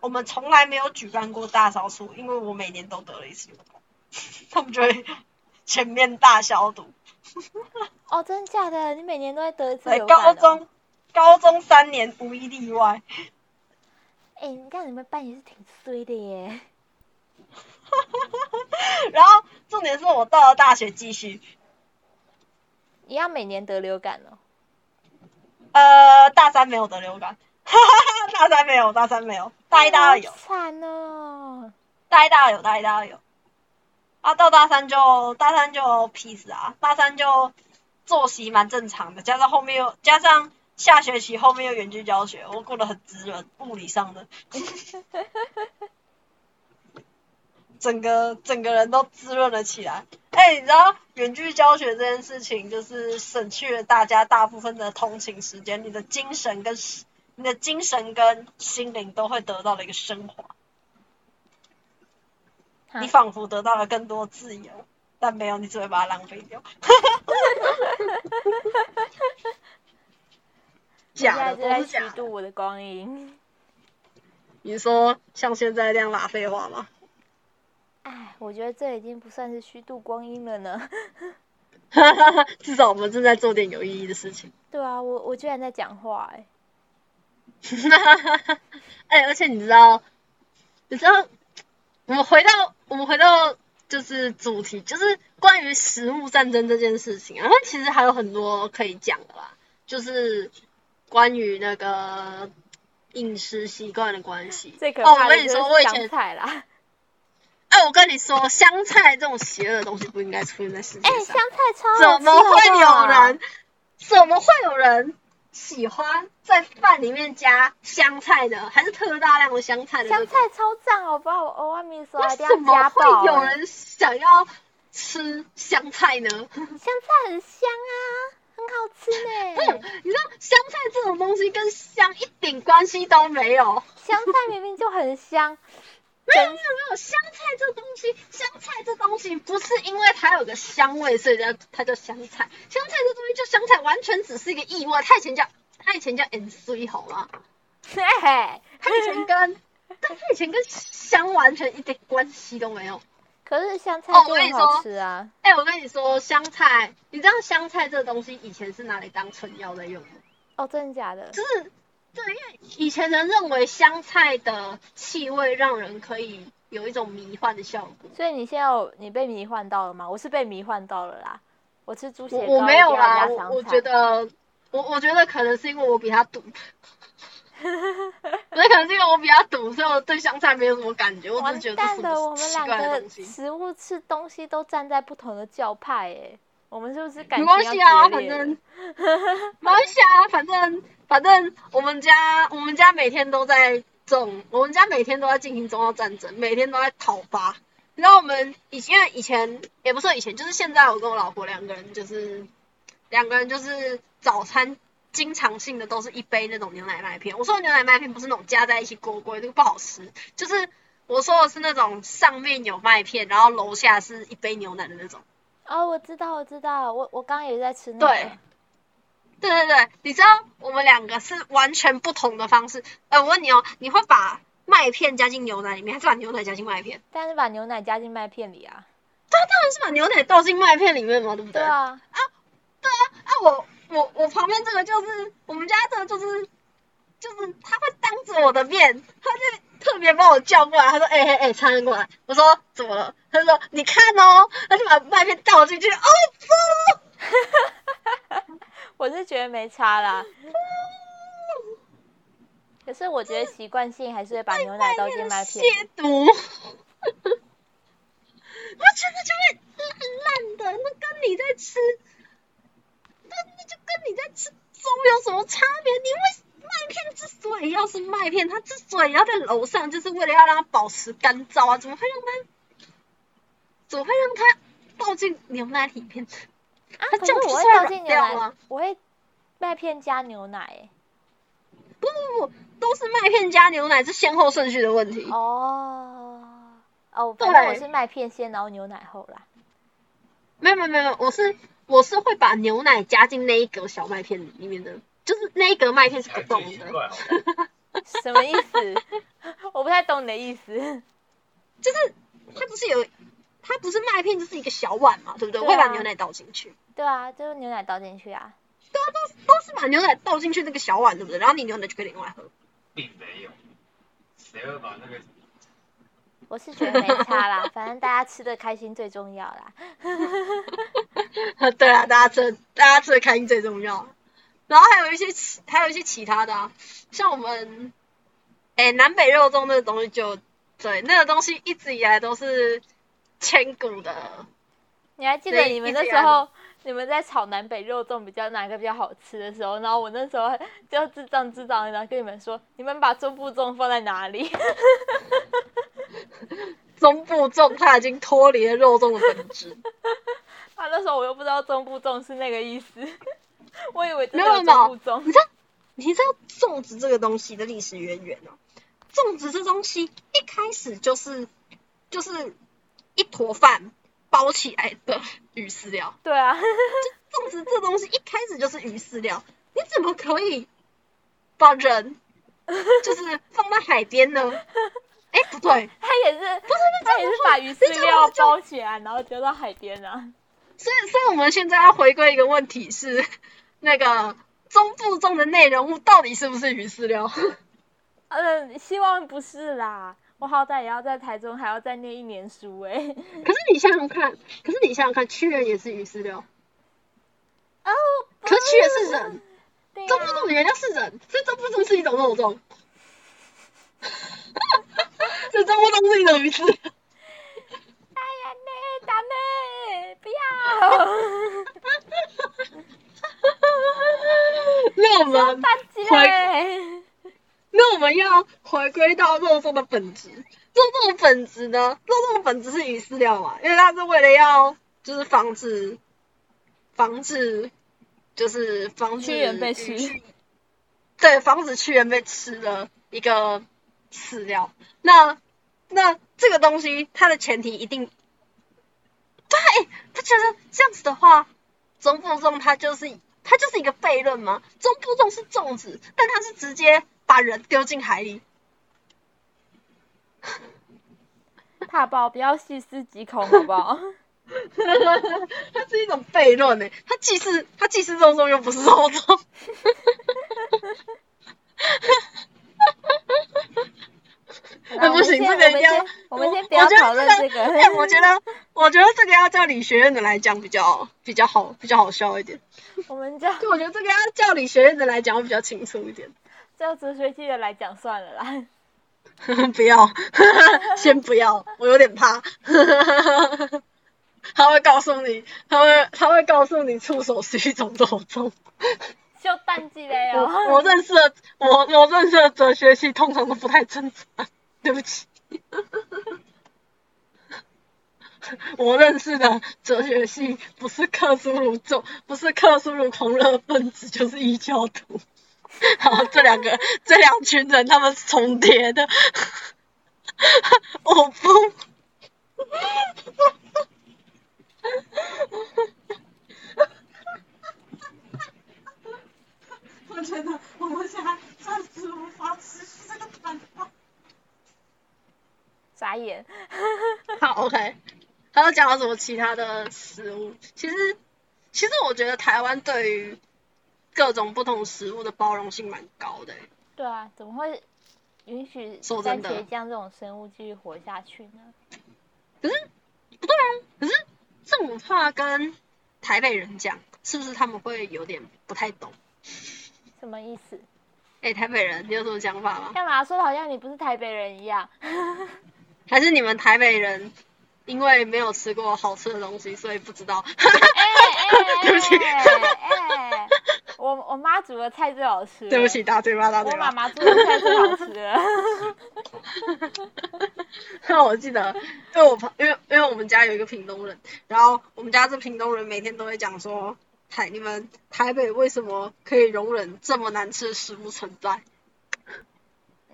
我们从来没有举办过大扫除，因为我每年都得了一次流感，他们就会 全面大消毒。哦，真的假的？你每年都在得一次？高中高中三年无一例外。哎、你看你们班也是挺衰的耶。然后重点是我到了大学继续，一样每年得流感哦。呃，大三没有得流感，大三没有，大三没有，大一大二有好，惨哦。大一大二有，大一大二有。啊，到大三就大三就 peace 啊，大三就作息蛮正常的，加上后面又加上下学期后面又远距教学，我过得很滋润，物理上的，整个整个人都滋润了起来。哎、你知道远距教学这件事情，就是省去了大家大部分的通勤时间，你的精神跟你的精神跟心灵都会得到了一个升华。哈你仿佛得到了更多自由，但没有，你只会把它浪费掉。假的，在就在虚都是假的。度我的光阴。你说像现在这样拉废话吗？哎，我觉得这已经不算是虚度光阴了呢。至少我们正在做点有意义的事情。对啊，我我居然在讲话哎。哎、而且你知道，你知道，我们回到我们回到就是主题，就是关于食物战争这件事情啊，那其实还有很多可以讲的啦，就是关于那个饮食习惯的关系。最可哦，怕的就是我跟你说，我以香前，菜啦。哎、我跟你说，香菜这种邪恶的东西不应该出现在世界哎、上。香菜超怎么会有人？怎么会有人喜欢在饭里面加香菜的？还是特大量的香菜的？香菜超赞，好不好？我欧阿米说一定要为什么。会有人想要吃香菜呢？香菜很香啊，很好吃呢。你知道香菜这种东西跟香一点关系都没有。香菜明明就很香，没有没有没有，香菜这东西，香菜这东西不是因为它有个香味，所以叫它叫香菜。香菜这东西就香菜，完全只是一个意外。它以前叫它以前叫 N C 好吗？嘿嘿。它以前跟 但它以前跟香完全一点关系都没有。可是香菜哦我跟你说好吃啊。哎、我跟你说，香菜，你知道香菜这东西以前是拿来当春药在用的，哦，真的假的？就是对，因为以前人认为香菜的气味让人可以有一种迷幻的效果。所以你现在有你被迷幻到了吗？我是被迷幻到了啦。我吃猪血糕我我没有啦，我我觉得我我觉得可能是因为我比他赌，我觉得可能是因为我比较堵，所以我对香菜没有什么感觉，我只觉得这蛋了，是什我们两么奇怪的个东西。食物吃东西都站在不同的教派诶，我们是不是感没情关系啊，反正了？没关系啊，反正反正我们家我们家每天都在种，我们家每天都在进行中药战争，每天都在讨伐。你知道我们以前因为以前也不是以前，就是现在我跟我老婆两个人就是两个人就是早餐经常性的都是一杯那种牛奶麦片。我说的牛奶麦片不是那种加在一起锅锅，那个不好吃，就是我说的是那种上面有麦片，然后楼下是一杯牛奶的那种。哦，我知道，我知道，我我刚刚也在吃那个。对对对对，你知道我们两个是完全不同的方式。呃，我问你哦，你会把麦片加进牛奶里面，还是把牛奶加进麦片？但是把牛奶加进麦片里啊。当然是把牛奶倒进麦片里面嘛，对不对？对啊，啊，啊我我我旁边这个就是我们家这个就是就是他会当着我的面，他就特别把我叫过来，他说：“哎哎哎，餐过来。”我说：“怎么了？”他说：“你看哦。”他就把麦片倒进去，哦，我是觉得没差啦。可是我觉得习惯性还是会把牛奶倒进麦片里。亵渎。我觉得就会烂烂的，那跟你在吃，那那就跟你在吃粥有什么差别？你为麦片之所以要是麦片，它之所以要在楼上，就是为了要让它保持干燥啊，怎么会让它怎么会让它倒进牛奶里面？啊，它可是我会这样不是会倒进牛奶软掉吗，我会麦片加牛奶诶。不不不，都是麦片加牛奶，是先后顺序的问题。哦哦，反正我是麦片先，然后牛奶后啦。没有没有没有，我是我是会把牛奶加进那一格小麦片里面的，就是那一格麦片是不动的，什么意思？我不太懂你的意思。就是它不是有，它不是麦片就是一个小碗嘛，对不对？对啊我会把牛奶倒进去，对啊，就是牛奶倒进去啊。都都是把牛奶倒进去那个小碗，对不对？然后你牛奶就可以另外喝。并没有，谁会把那个我是觉得没差啦，反正大家吃的开心最重要啦。对啊，大家吃大家吃的开心最重要。然后还有一些其还有一些其他的啊，像我们，哎，南北肉粽那个东西就对，那个东西一直以来都是千古的。你还记得你们那时候，你们在炒南北肉粽比较哪个比较好吃的时候，然后我那时候 就智障智障的，然后跟你们说，你们把中部粽放在哪里？中部粽它已经脱离了肉粽的本质，啊，那时候我又不知道中部粽是那个意思，我以为没有中部粽。你知道你知道粽子这个东西的历史渊源哦？粽子这东西一开始就是就是一坨饭包起来的鱼饲料，对啊，就粽子这东西一开始就是鱼饲料，你怎么可以把人 就是放在海边呢？哎，不对，他也是，不是他也是把鱼饲料包起来，然后丢到海边啊。所以所以我们现在要回归一个问题是，那个中部中的内容物到底是不是鱼饲料？嗯，希望不是啦，我好歹也要在台中还要再念一年书哎、可是你想想看，可是你想想看，屈原也是鱼饲料，哦，可是屈原是人，周不的原料是人，所以中部粽是一种肉粽，所以中部粽是一种鱼饲料。哎呀妹，大妹，不要，那我们大姐嘞，那我们要回归到肉粽的本质。肉粽的本质呢？肉粽的本质是鱼饲料嘛，因为它是为了要就是防止防止就是防止屈原被吃对，防止屈原被吃的一个饲料。那那这个东西它的前提一定对，他觉得这样子的话，中部粽它就是它就是一个悖论吗？中部粽是粽子，但它是直接把人丢进海里。怕爆，不要细思极恐好不好？它是一种悖论呢，它既是它既是肉粽又不是肉粽。哎不行这个一定要我们先我们先不要讨论这个。哎、我觉得我觉得这个要叫理学院的来讲比较比较好，比较好笑一点。我们叫就我觉得这个要叫理学院的来讲会比较清楚一点。叫哲学系的来讲算了啦。不要，先不要，我有点怕。他会告诉你，他会他会告诉你触手是一种肉粽。就淡季嘞我哦。我认识的我我认识的哲学系通常都不太正常，对不起。我认识的哲学系不是克苏鲁种，不是克苏鲁狂热分子，就是异教徒。好，这两个这两群人他们是重叠的。我不。我觉得我们现在暂时无法持续这个谈话。眨眼。好，OK。还有讲到什么其他的食物？其实，其实我觉得台湾对于各种不同食物的包容性蛮高的欸。对啊，怎么会允许番茄酱这种生物继续活下去呢？可是不对啊，可是这种话跟台北人讲，是不是他们会有点不太懂？什么意思？哎、台北人，你有什么想法吗？干嘛说的好像你不是台北人一样？还是你们台北人因为没有吃过好吃的东西，所以不知道？对不起哎，我我妈煮的菜最好吃。对不起，，大嘴巴，大嘴巴。我妈妈煮的菜最好吃了。我记得，因为我旁因为因为我们家有一个屏东人，然后我们家这屏东人每天都会讲说，台你们台北为什么可以容忍这么难吃的食物存在？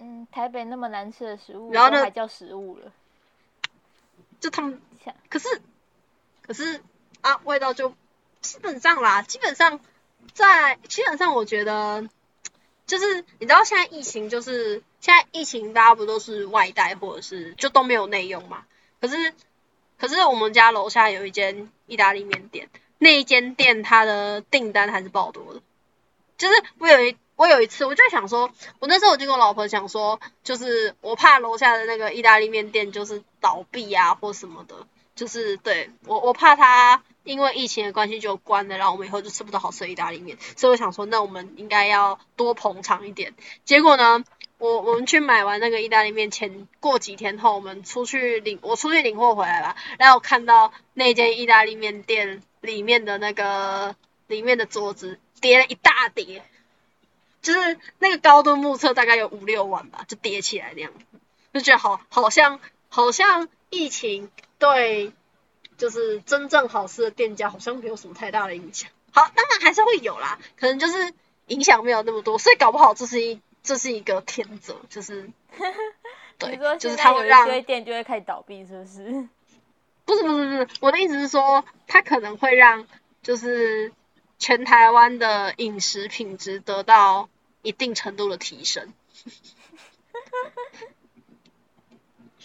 嗯，台北那么难吃的食物，然后还叫食物了。就他们像可是可是啊，味道就基本上啦，基本上在基本上我觉得就是你知道现在疫情就是现在疫情大家不都是外带或者是就都没有内用嘛？可是可是我们家楼下有一间意大利面店，那一间店它的订单还是爆多的。就是我有一我有一次我就想说，我那时候我就跟我老婆讲说，就是我怕楼下的那个意大利面店就是倒闭啊或什么的，就是对我我怕它因为疫情的关系就关了，然后我们以后就吃不到好吃的意大利面，所以我想说，那我们应该要多捧场一点。结果呢，我我们去买完那个意大利面前，过几天后，我们出去领我出去领货回来吧，然后看到那间意大利面店里面的那个里面的桌子叠了一大叠，就是那个高度目测大概有五六万吧，就叠起来那样，就觉得好好像好像疫情对就是真正好吃的店家好像没有什么太大的影响。好，当然还是会有啦，可能就是影响没有那么多，所以搞不好这是一这是一个天择，就是你 对，就是它会让堆店就会开始倒闭，是不是？不是不是不是，我的意思是说，它可能会让就是全台湾的饮食品质得到一定程度的提升，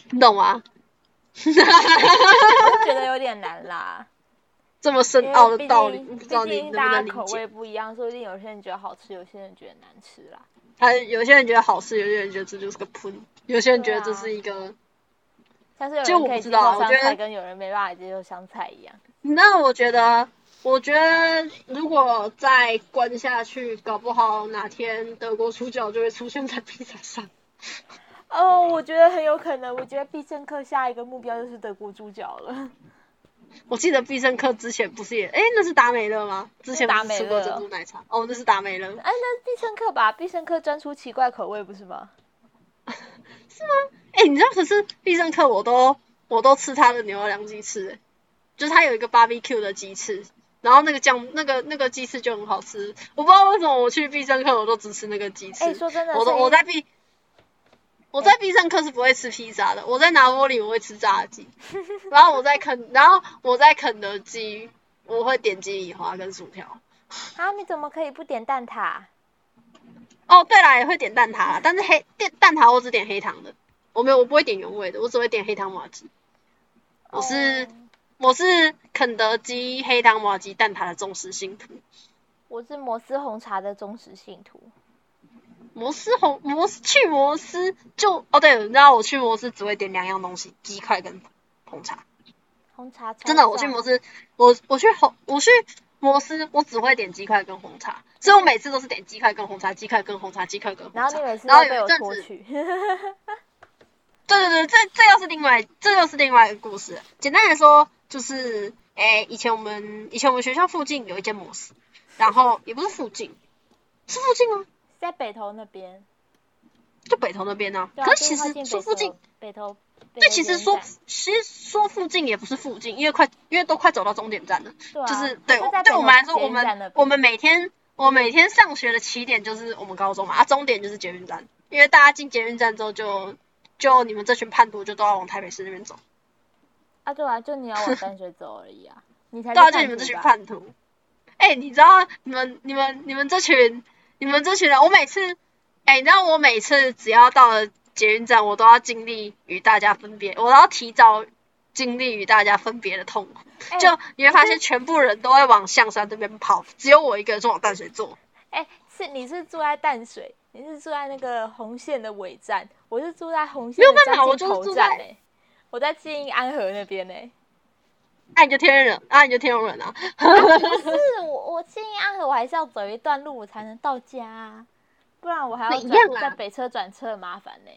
你 懂吗？觉得有点难啦，这么深奥的道理，不知道你能口味？不一样，说不定有些人觉得好吃，有些人觉得难吃啦。他有些人觉得好吃，有些人觉得这就是个喷，有些人觉得这是一个。但是有就我不知人可以接受香道啊我觉得菜，跟有人没办法接受香菜一样。那我觉得，我觉得如果再关下去，搞不好哪天德国猪脚就会出现在披萨上。哦，我觉得很有可能。我觉得必胜客下一个目标就是德国猪脚了。我记得必胜客之前不是也，哎、那是达美乐吗？之前不是吃过达美乐珍珠奶茶？哦，那是达美乐。哎，那必胜客吧，必胜客专出奇怪口味不是吗？是吗哎、你知道，可是必胜客我都我都吃它的牛肉凉鸡翅、欸，就是它有一个 barbecue 的鸡翅，然后那个酱那个那个鸡翅就很好吃。我不知道为什么我去必胜客我都只吃那个鸡翅。哎，说真的，我都我在必我在必胜客是不会吃披萨的，我在拿玻里我会吃炸鸡，然后我在肯然后我在肯德基我会点鸡米花跟薯条。啊，你怎么可以不点蛋挞？哦，对啦，也会点蛋挞啦，但是黑蛋蛋挞我只点黑糖的，我没有我不会点原味的，我只会点黑糖玛吉。我是、哦我是肯德基黑糖玛吉蛋挞的忠实信徒。我是摩斯红茶的忠实信徒。摩斯红摩斯去摩斯就哦对，你知道我去摩斯只会点两样东西，鸡块跟红茶。红茶真的，我去摩斯，我我去红我去摩斯，我只会点鸡块跟红茶，所以我每次都是点鸡块跟红茶，鸡块跟红茶，鸡块跟红茶。然后你每次然后有都被我一阵子，拖去。对对对，这这又是另外这又是另外一个故事。简单来说，就是诶，以前我们以前我们学校附近有一间摩斯，然后也不是附近，是附近吗？在北投那边，就北投那边呢、可是其实说附近，北投。北对，其实说其实说附近也不是附近，因为快因为都快走到终点站了。对啊，就是对对我们来说，我们我们每天我每天上学的起点就是我们高中嘛，啊，终点就是捷运站，因为大家进捷运站之后就就你们这群叛徒就都要往台北市那边走，啊，对啊，就你要往淡水走而已啊，你才是 对啊，就你们这群叛徒吧叛徒。哎、你知道你们你们你们这群你们这群人，我每次哎、你知道我每次只要到了捷运站，我都要经历与大家分别，我都要提早经历与大家分别的痛苦。哎就你会发现，全部人都会往象山这边跑，只有我一个人是往淡水坐。哎、是你是住在淡水，你是住在那个红线的尾站，我是住在红线的没有办法我就是住近头站在哎、我在静安河那边呢、那、你就天人，那、你就天龙人啊。不是我，我静安河我还是要走一段路我才能到家、啊，不然我还要一样啊转在北车转车很麻烦呢、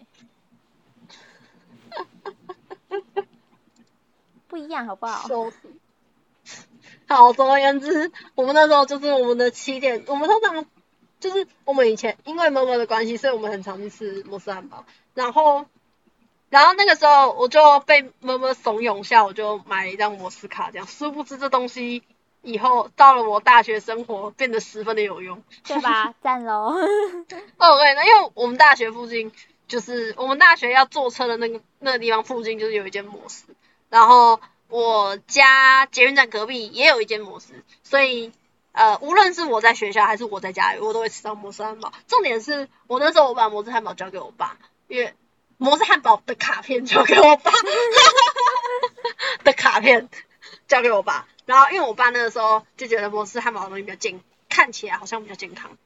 不一样好不好？好，总而言之，我们那时候就是我们的起点，我们通常就是我们以前因为妈妈的关系，所以我们很常去吃摩斯汉堡。然后然后那个时候我就被妈妈怂恿下，我就买了一张摩斯卡，这样。殊不知这东西以后到了我大学生活变得十分的有用。对吧？赞喽！哦，对，那因为我们大学附近就是我们大学要坐车的那个那个地方附近就是有一间摩斯，然后我家捷运站隔壁也有一间摩斯，所以呃，无论是我在学校还是我在家里，我都会吃到摩斯汉堡。重点是我那时候我把摩斯汉堡交给我爸，因为摩斯汉堡的卡片交给我爸，的卡片交给我爸，然后因为我爸那个时候就觉得摩斯汉堡的东西比较健，看起来好像比较健康。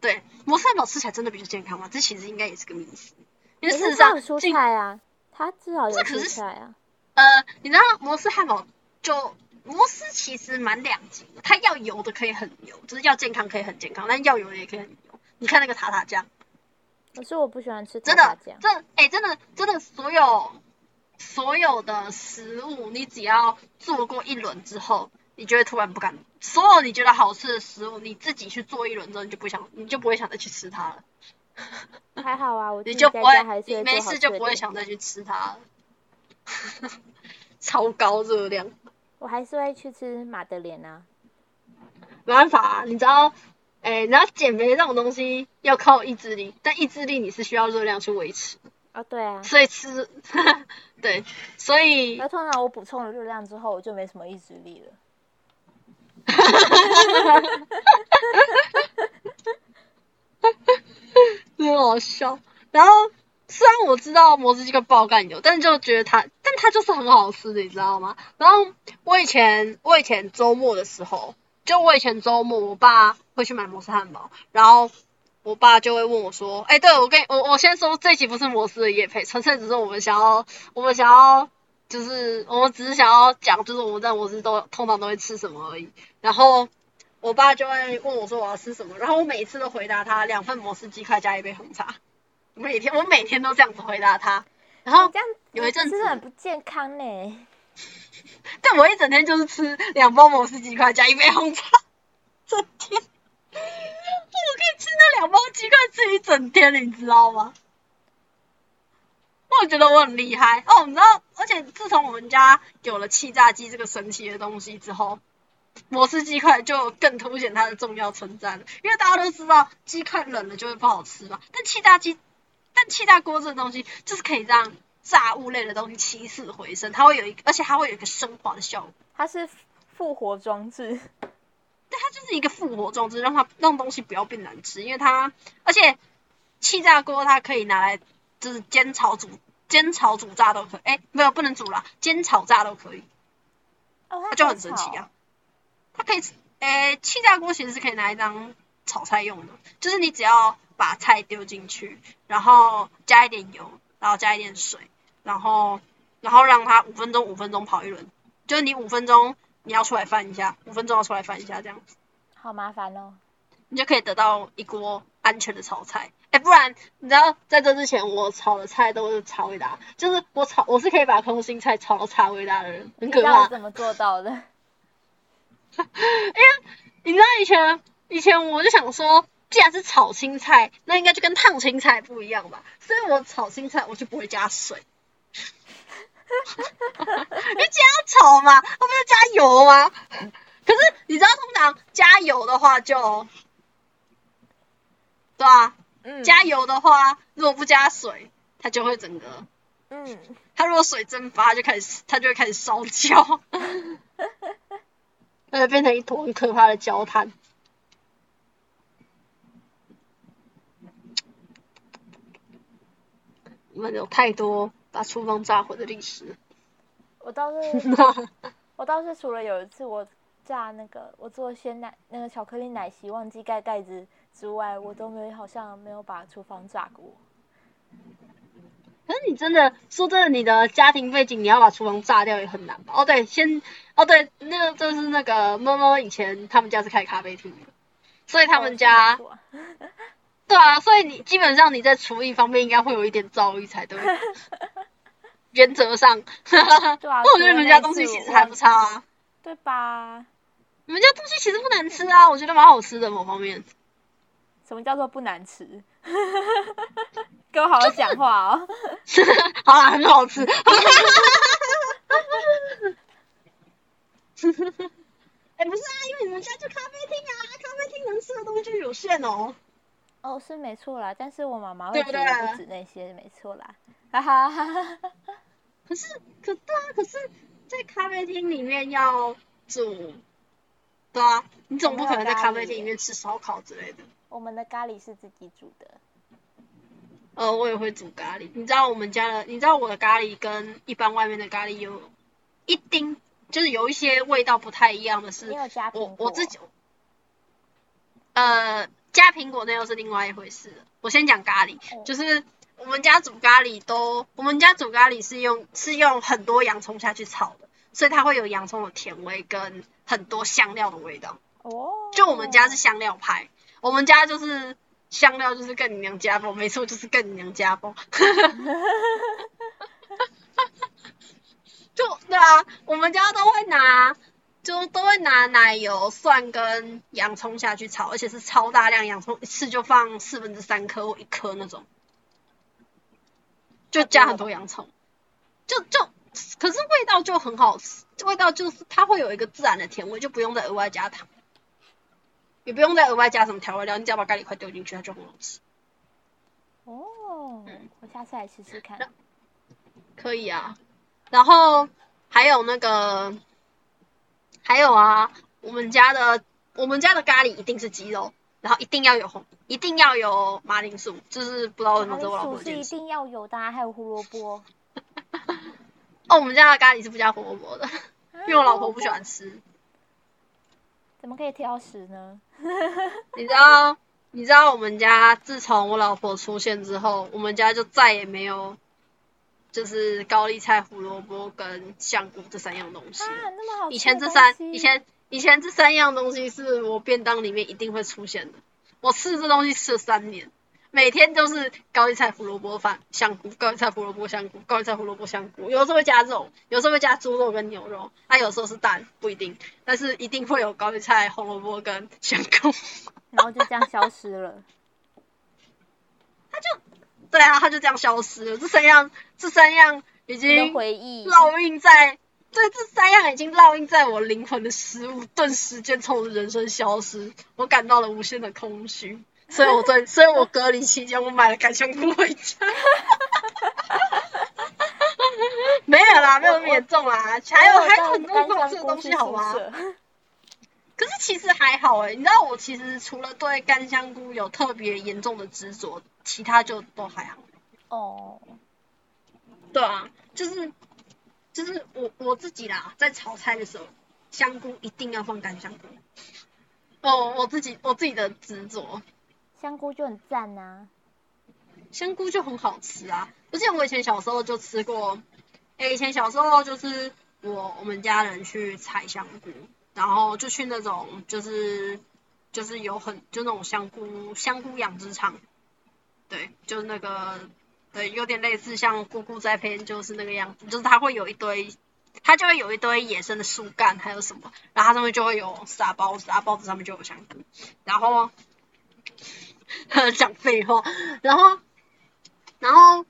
对，摩斯汉堡吃起来真的比较健康吗？这其实应该也是个迷思，因为事实上蔬进菜啊，它至少有这可是蔬菜啊。呃，你知道摩斯汉堡就摩斯其实蛮两极的，它要油的可以很油，就是要健康可以很健康，但要油的也可以很油。你看那个塔塔酱，可是我不喜欢吃塔真的塔酱，这哎、真的真的所有所有的食物，你只要做过一轮之后，你就会突然不敢。所有你觉得好吃的食物，你自己去做一轮之后，你就不想，你就不会想再去吃它了，还好啊，我 就不会，没事就不会想再去吃它了，超高热量。我还是会去吃马德莲啊。没办法、啊，你知道，哎、你知道减肥这种东西要靠意志力，但意志力你是需要热量去维持，哦，对啊。所以吃，对，所以那通常我补充了热量之后，我就没什么意志力了。真好笑。然后虽然我知道摩斯鸡块爆干油，但是就觉得它，但它就是很好吃的，你知道吗？然后我以前我以前周末的时候，就我以前周末，我爸会去买摩斯汉堡，然后我爸就会问我说：“哎、对我跟你我我先说，这一期不是摩斯的夜配，纯粹只是我们想要我们想要。”就是我们只是想要讲，就是我们在摩斯都通常都会吃什么而已。然后我爸就会问我说我要吃什么，然后我每次都回答他两份摩斯鸡块加一杯红茶。每天我每天都这样子回答他，然后这样有一阵子吃的很不健康呢。但我一整天就是吃两包摩斯鸡块加一杯红茶，整天，我可以吃那两包鸡块吃一整天，你知道吗？我觉得我很厉害哦，你知道，而且自从我们家有了气炸鸡这个神奇的东西之后，摩斯鸡块就更凸显它的重要存在了。因为大家都知道鸡块冷了就会不好吃嘛，但气炸鸡，但气炸锅这个东西就是可以让炸物类的东西起死回生，它会有一个，而且它会有一个升华的效果。它是复活装置，对，它就是一个复活装置，让它让东西不要变难吃，因为它，而且气炸锅它可以拿来就是煎炒煮煎炒煮炸都可以，哎，没有不能煮啦，煎炒炸都可以，哦，它就很神奇啊。它可以，诶，气炸锅其实是可以拿来当炒菜用的，就是你只要把菜丢进去，然后加一点油，然后加一点水，然后然后让它五分钟五分钟跑一轮，就是你五分钟你要出来翻一下，五分钟要出来翻一下这样子。好麻烦哦。你就可以得到一锅安全的炒菜。哎、不然你知道在这之前我炒的菜都是茶味达，就是我炒我是可以把空心菜炒到茶味达的人，很你可怕。怎么做到的？你知道以前以前我就想说，既然是炒青菜，那应该就跟烫青菜不一样吧？所以我炒青菜我就不会加水。因为既然要炒嘛，我不是加油吗？可是你知道，通常加油的话就，对啊，嗯，加油的话，如果不加水，它就会整个，嗯，它如果水蒸发，它就开始，它就会开始烧焦，它就变成一坨很可怕的焦炭。你们有太多把厨房炸毁的历史。我倒是 我倒是除了有一次我炸那个我做鲜奶那个巧克力奶昔忘记盖盖子之外，我都没好像没有把厨房炸过。可是你真的说真的，你的家庭背景你要把厨房炸掉也很难吧？哦对，先哦对，那个就是那个妈妈以前他们家是开咖啡厅的，所以他们家、对啊，所以你基本上你在厨艺方面应该会有一点造诣才对。原则上，对啊那我觉得你们家东西其实还不差啊。对吧？你们家东西其实不难吃啊，我觉得蛮好吃的某方面。什么叫做不难吃？给我好好讲话哦。好啦，很好吃。哎、不是啊，因为你们家就咖啡厅啊，咖啡厅能吃的东西就有限哦。哦，是没错啦，但是我妈妈会觉得不止那些，没错啦。哈哈哈哈哈。可是，可对啊，可是，在咖啡厅里面要煮，对啊，你总不可能在咖啡厅里面吃烧烤之类的。我们的咖喱是自己煮的。呃，我也会煮咖喱。你知道我们家的，你知道我的咖喱跟一般外面的咖喱有一丁，就是有一些味道不太一样的是我果？我自己，呃，加苹果那又是另外一回事了。我先讲咖喱，哦就是我们家煮咖喱都，我们家煮咖喱是用是用很多洋葱下去炒的，所以它会有洋葱的甜味跟很多香料的味道。哦。就我们家是香料派，我们家就是香料就是更你娘家风，没错，就是更你娘家暴。就对啊，我们家都会拿，就都会拿奶油、蒜跟洋葱下去炒，而且是超大量洋葱，一次就放四分之三颗或一颗那种，就加很多洋葱，就就可是味道就很好吃，味道就是它会有一个自然的甜味，就不用再额外加糖。也不用再额外加什么调味料，你只要把咖喱块丢进去，它就很好吃。哦，嗯我下次来试试看。可以啊，然后还有那个，还有啊，我们家的我们家的咖喱一定是鸡肉，然后一定要有红，一定要有马铃薯，就是不知道为什么马这是我老婆的坚持。定要有的啊，还有胡萝卜。哦，我们家的咖喱是不加胡萝卜的，因为我老婆不喜欢吃。怎么可以挑食呢？你知道，你知道我们家自从我老婆出现之后，我们家就再也没有就是高丽菜、胡萝卜跟香菇这三样东西。以前这三，以前以前这三样东西是我便当里面一定会出现的。我吃这东西吃了三年，每天都是高丽菜、胡萝卜饭、香菇，高丽菜、胡萝卜、香菇，高丽菜、胡萝卜、香菇。有的时候会加肉，有时候会加猪肉跟牛肉，啊，有时候是蛋，不一定，但是一定会有高丽菜、红萝卜跟香菇。然后就这样消失了。对啊，他就这样消失了。这三样，这三样已经回忆。烙印在，对，这三样已经烙印在我灵魂的食物，顿时间从我的人生消失，我感到了无限的空虚。所以我在，所以我隔离期间，我买了干香菇回家。没有啦，没有那么严重啦，还有还有很多不好吃的东西，好吗？可是其实还好诶、你知道我其实除了对干香菇有特别严重的执着，其他就都还好。哦，对啊，就是就是我我自己啦，在炒菜的时候，香菇一定要放干香菇。哦，我自己我自己的执着，香菇就很赞呐、香菇就很好吃啊。而且我以前小时候就吃过，诶、以前小时候就是我我们家人去采香菇，然后就去那种就是就是有很就那种香菇香菇养殖场，对，就是那个对，有点类似像姑姑栽培，就是那个样子，就是它会有一堆。它就会有一堆野生的树干，还有什么，然后它上面就会有撒包子，啊，包子上面就有香菇，然后 讲废话，然后然后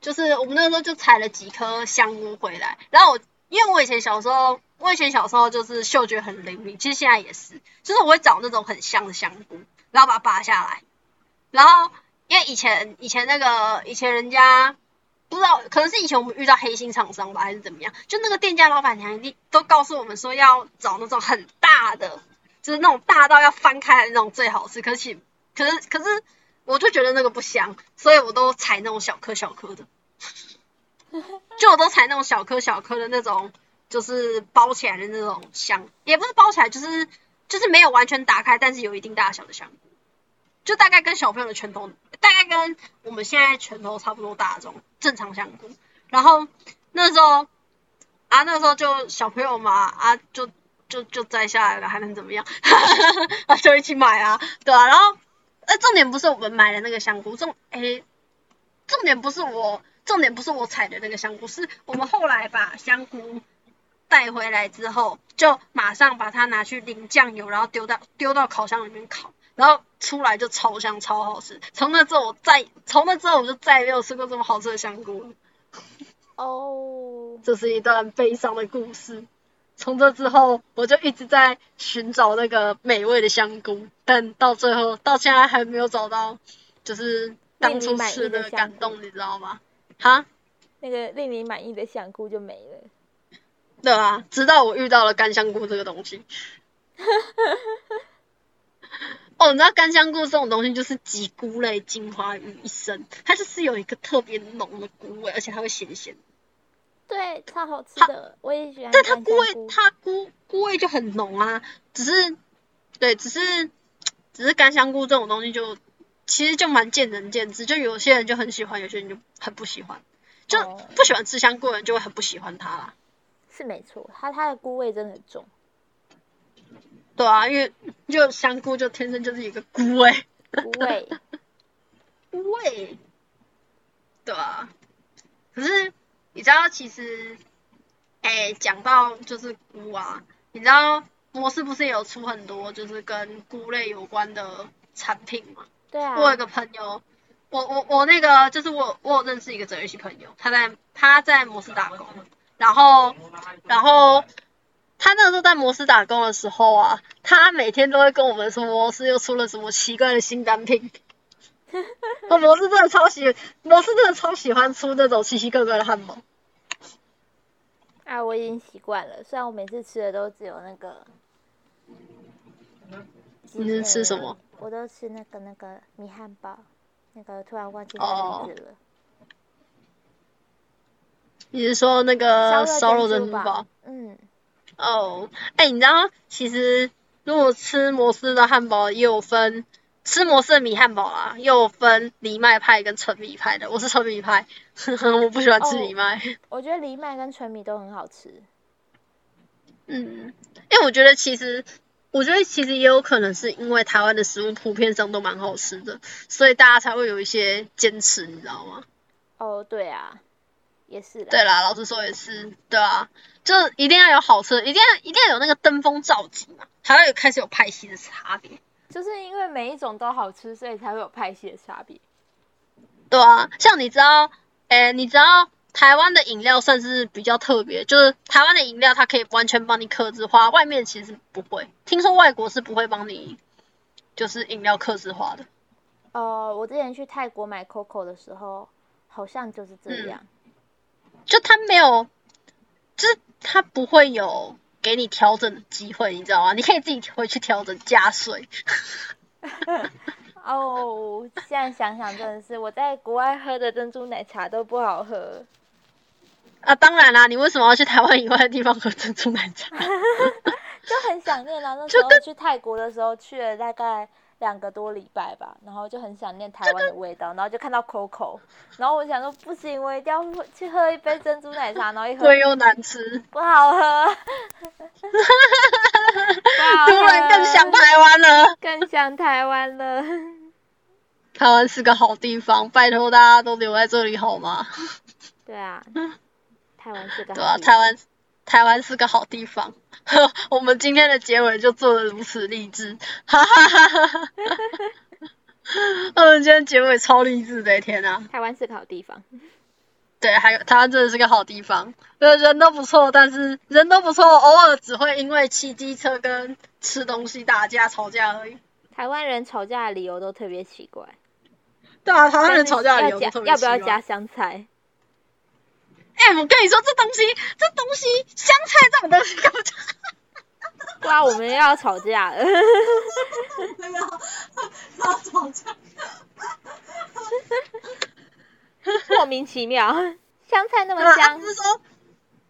就是我们那时候就采了几颗香菇回来，然后我因为我以前小时候，我以前小时候就是嗅觉很灵敏，其实现在也是，就是我会找那种很香的香菇，然后把它拔下来，然后因为以前以前那个以前人家不知道，可能是以前我们遇到黑心厂商吧，还是怎么样，就那个店家老板娘一定都告诉我们说要找那种很大的，就是那种大到要翻开来的那种最好吃，可是可是可是我就觉得那个不香，所以我都采那种小颗小颗的，就我都采那种小颗小颗的那种，就是包起来的那种香，也不是包起来，就是就是没有完全打开，但是有一定大小的香菇，就大概跟小朋友的拳头，大概跟我们现在拳头差不多大的这种正常香菇。然后那时候啊，那时候就小朋友嘛啊，就就就摘下来了，还能怎么样？啊，就一起买啊，对啊。然后呃，重点不是我们买的那个香菇，重诶，重点不是我，重点不是我采的那个香菇，是我们后来把香菇带回来之后，就马上把它拿去淋酱油，然后丢到丢到烤箱里面烤。然后出来就超香超好吃。从那之后我再从那之后我就再也没有吃过这么好吃的香菇了。哦，这是一段悲伤的故事。从这之后，我就一直在寻找那个美味的香菇，但到最后到现在还没有找到，就是当初吃的感动，你知道吗？哈？那个令你满意的香菇就没了。对啊，直到我遇到了干香菇这个东西。哦，你知道干香菇这种东西就是集菇类精华于一身，它就是有一个特别浓的菇味，而且它会咸咸。对，超好吃的，我也喜欢。但，它菇味，它菇菇味就很浓啊。只是，对，只是，只是干香菇这种东西就其实就蛮见仁见智，就有些人就很喜欢，有些人就很不喜欢。就不喜欢吃香菇的人就会很不喜欢它啦。是没错，它它的菇味真的很重。对啊，因为就香菇就天生就是一个菇味。菇味。菇味。对啊。可是你知道，其实，哎，讲到就是菇啊，你知道摩斯不是有出很多就是跟菇类有关的产品吗？对啊。我有个朋友，我我我那个就是我我有认识一个哲学系朋友，他在他在摩斯打工。然后，然后他那时候在摩斯打工的时候啊，他每天都会跟我们说摩斯又出了什么奇怪的新单品。我摩斯真的超喜，摩斯真的超喜欢出那种奇奇怪怪的汉堡。啊，我已经习惯了，虽然我每次吃的都只有那个。你是吃什么？我都吃那个那个米汉堡，那个突然忘记名字了。你是说那个烧肉珍珠堡？嗯。哦，哎，你知道，其实如果吃摩斯的汉堡，也有分吃摩斯的米汉堡啦，又有分藜麦派跟纯米派的。我是纯米派，我不喜欢吃藜麦。我觉得藜麦跟纯米都很好吃。嗯，因为我觉得其实，我觉得其实也有可能是因为台湾的食物普遍上都蛮好吃的，所以大家才会有一些坚持，你知道吗？哦，对啊。也是对啦，老实说也是，对啊，就一定要有好吃，一定要一定要有那个登峰造极嘛，才会开始有派系的差别。就是因为每一种都好吃，所以才会有派系的差别。对啊，像你知道，诶，你知道台湾的饮料算是比较特别，就是台湾的饮料它可以完全帮你克制化，外面其实不会。听说外国是不会帮你，就是饮料克制化的。呃，我之前去泰国买 Coco 的时候，好像就是这样。就它没有，就是他不会有给你调整的机会，你知道吗？你可以自己回去调整加水。哦，现在想想真的是，我在国外喝的珍珠奶茶都不好喝。啊，当然啦，你为什么要去台湾以外的地方喝珍珠奶茶？就很想念啊，那时候去泰国的时候去了大概。两个多礼拜吧，然后就很想念台湾的味道，然后就看到 Coco，然后我想说不行，我一定要去喝一杯珍珠奶茶，然后一喝又难吃，不好喝，突然更想台湾了，更想台湾了。台湾是个好地方，拜托大家都留在这里好吗？对啊，台湾是个对啊，台湾。台湾是个好地方，我们今天的结尾就做的如此励志，哈哈哈哈哈哈！嗯，今天结尾超励志的，天啊！台湾是个好地方，对，还有台湾真的是个好地方，人都不错，但是人都不错，偶尔只会因为骑机车跟吃东西打架吵架而已。台湾人吵架的理由都特别奇怪。对啊，台湾人吵架的理由特别要不要加香菜？哎，我跟你说，这东西，这东西，香菜这种东西，根本就……对啊，我们要吵架了。要要吵架。莫名其妙，香菜那么香。不是说，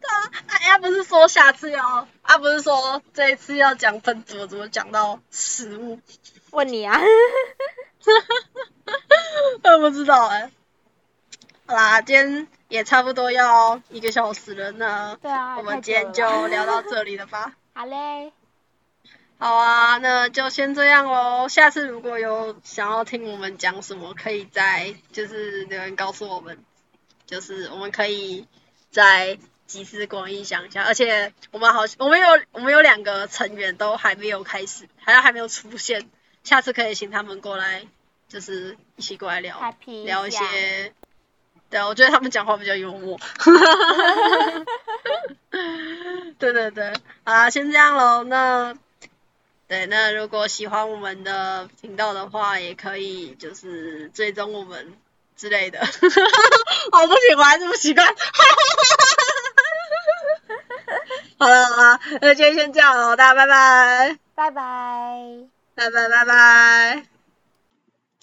对啊，哎呀，不是说下次要，啊，不是说这一次要讲分组，怎么讲到食物？问你啊。我不知道哎。好啦，今天。也差不多要一个小时了呢，对啊，我们今天就聊到这里了吧？好嘞，好啊，那就先这样喽。下次如果有想要听我们讲什么，可以在就是留言告诉我们，就是我们可以再集思广益想一下。而且我们好，我们有我们有两个成员都还没有开始，还还没有出现，下次可以请他们过来，就是一起过来聊聊一些。对，我觉得他们讲话比较幽默。对对对，好啦，先这样喽。那对，那如果喜欢我们的频道的话，也可以就是追踪我们之类的。哦，不行，我还是不习惯。好了好了，那今天先这样喽，大家拜拜，拜拜。拜拜拜拜。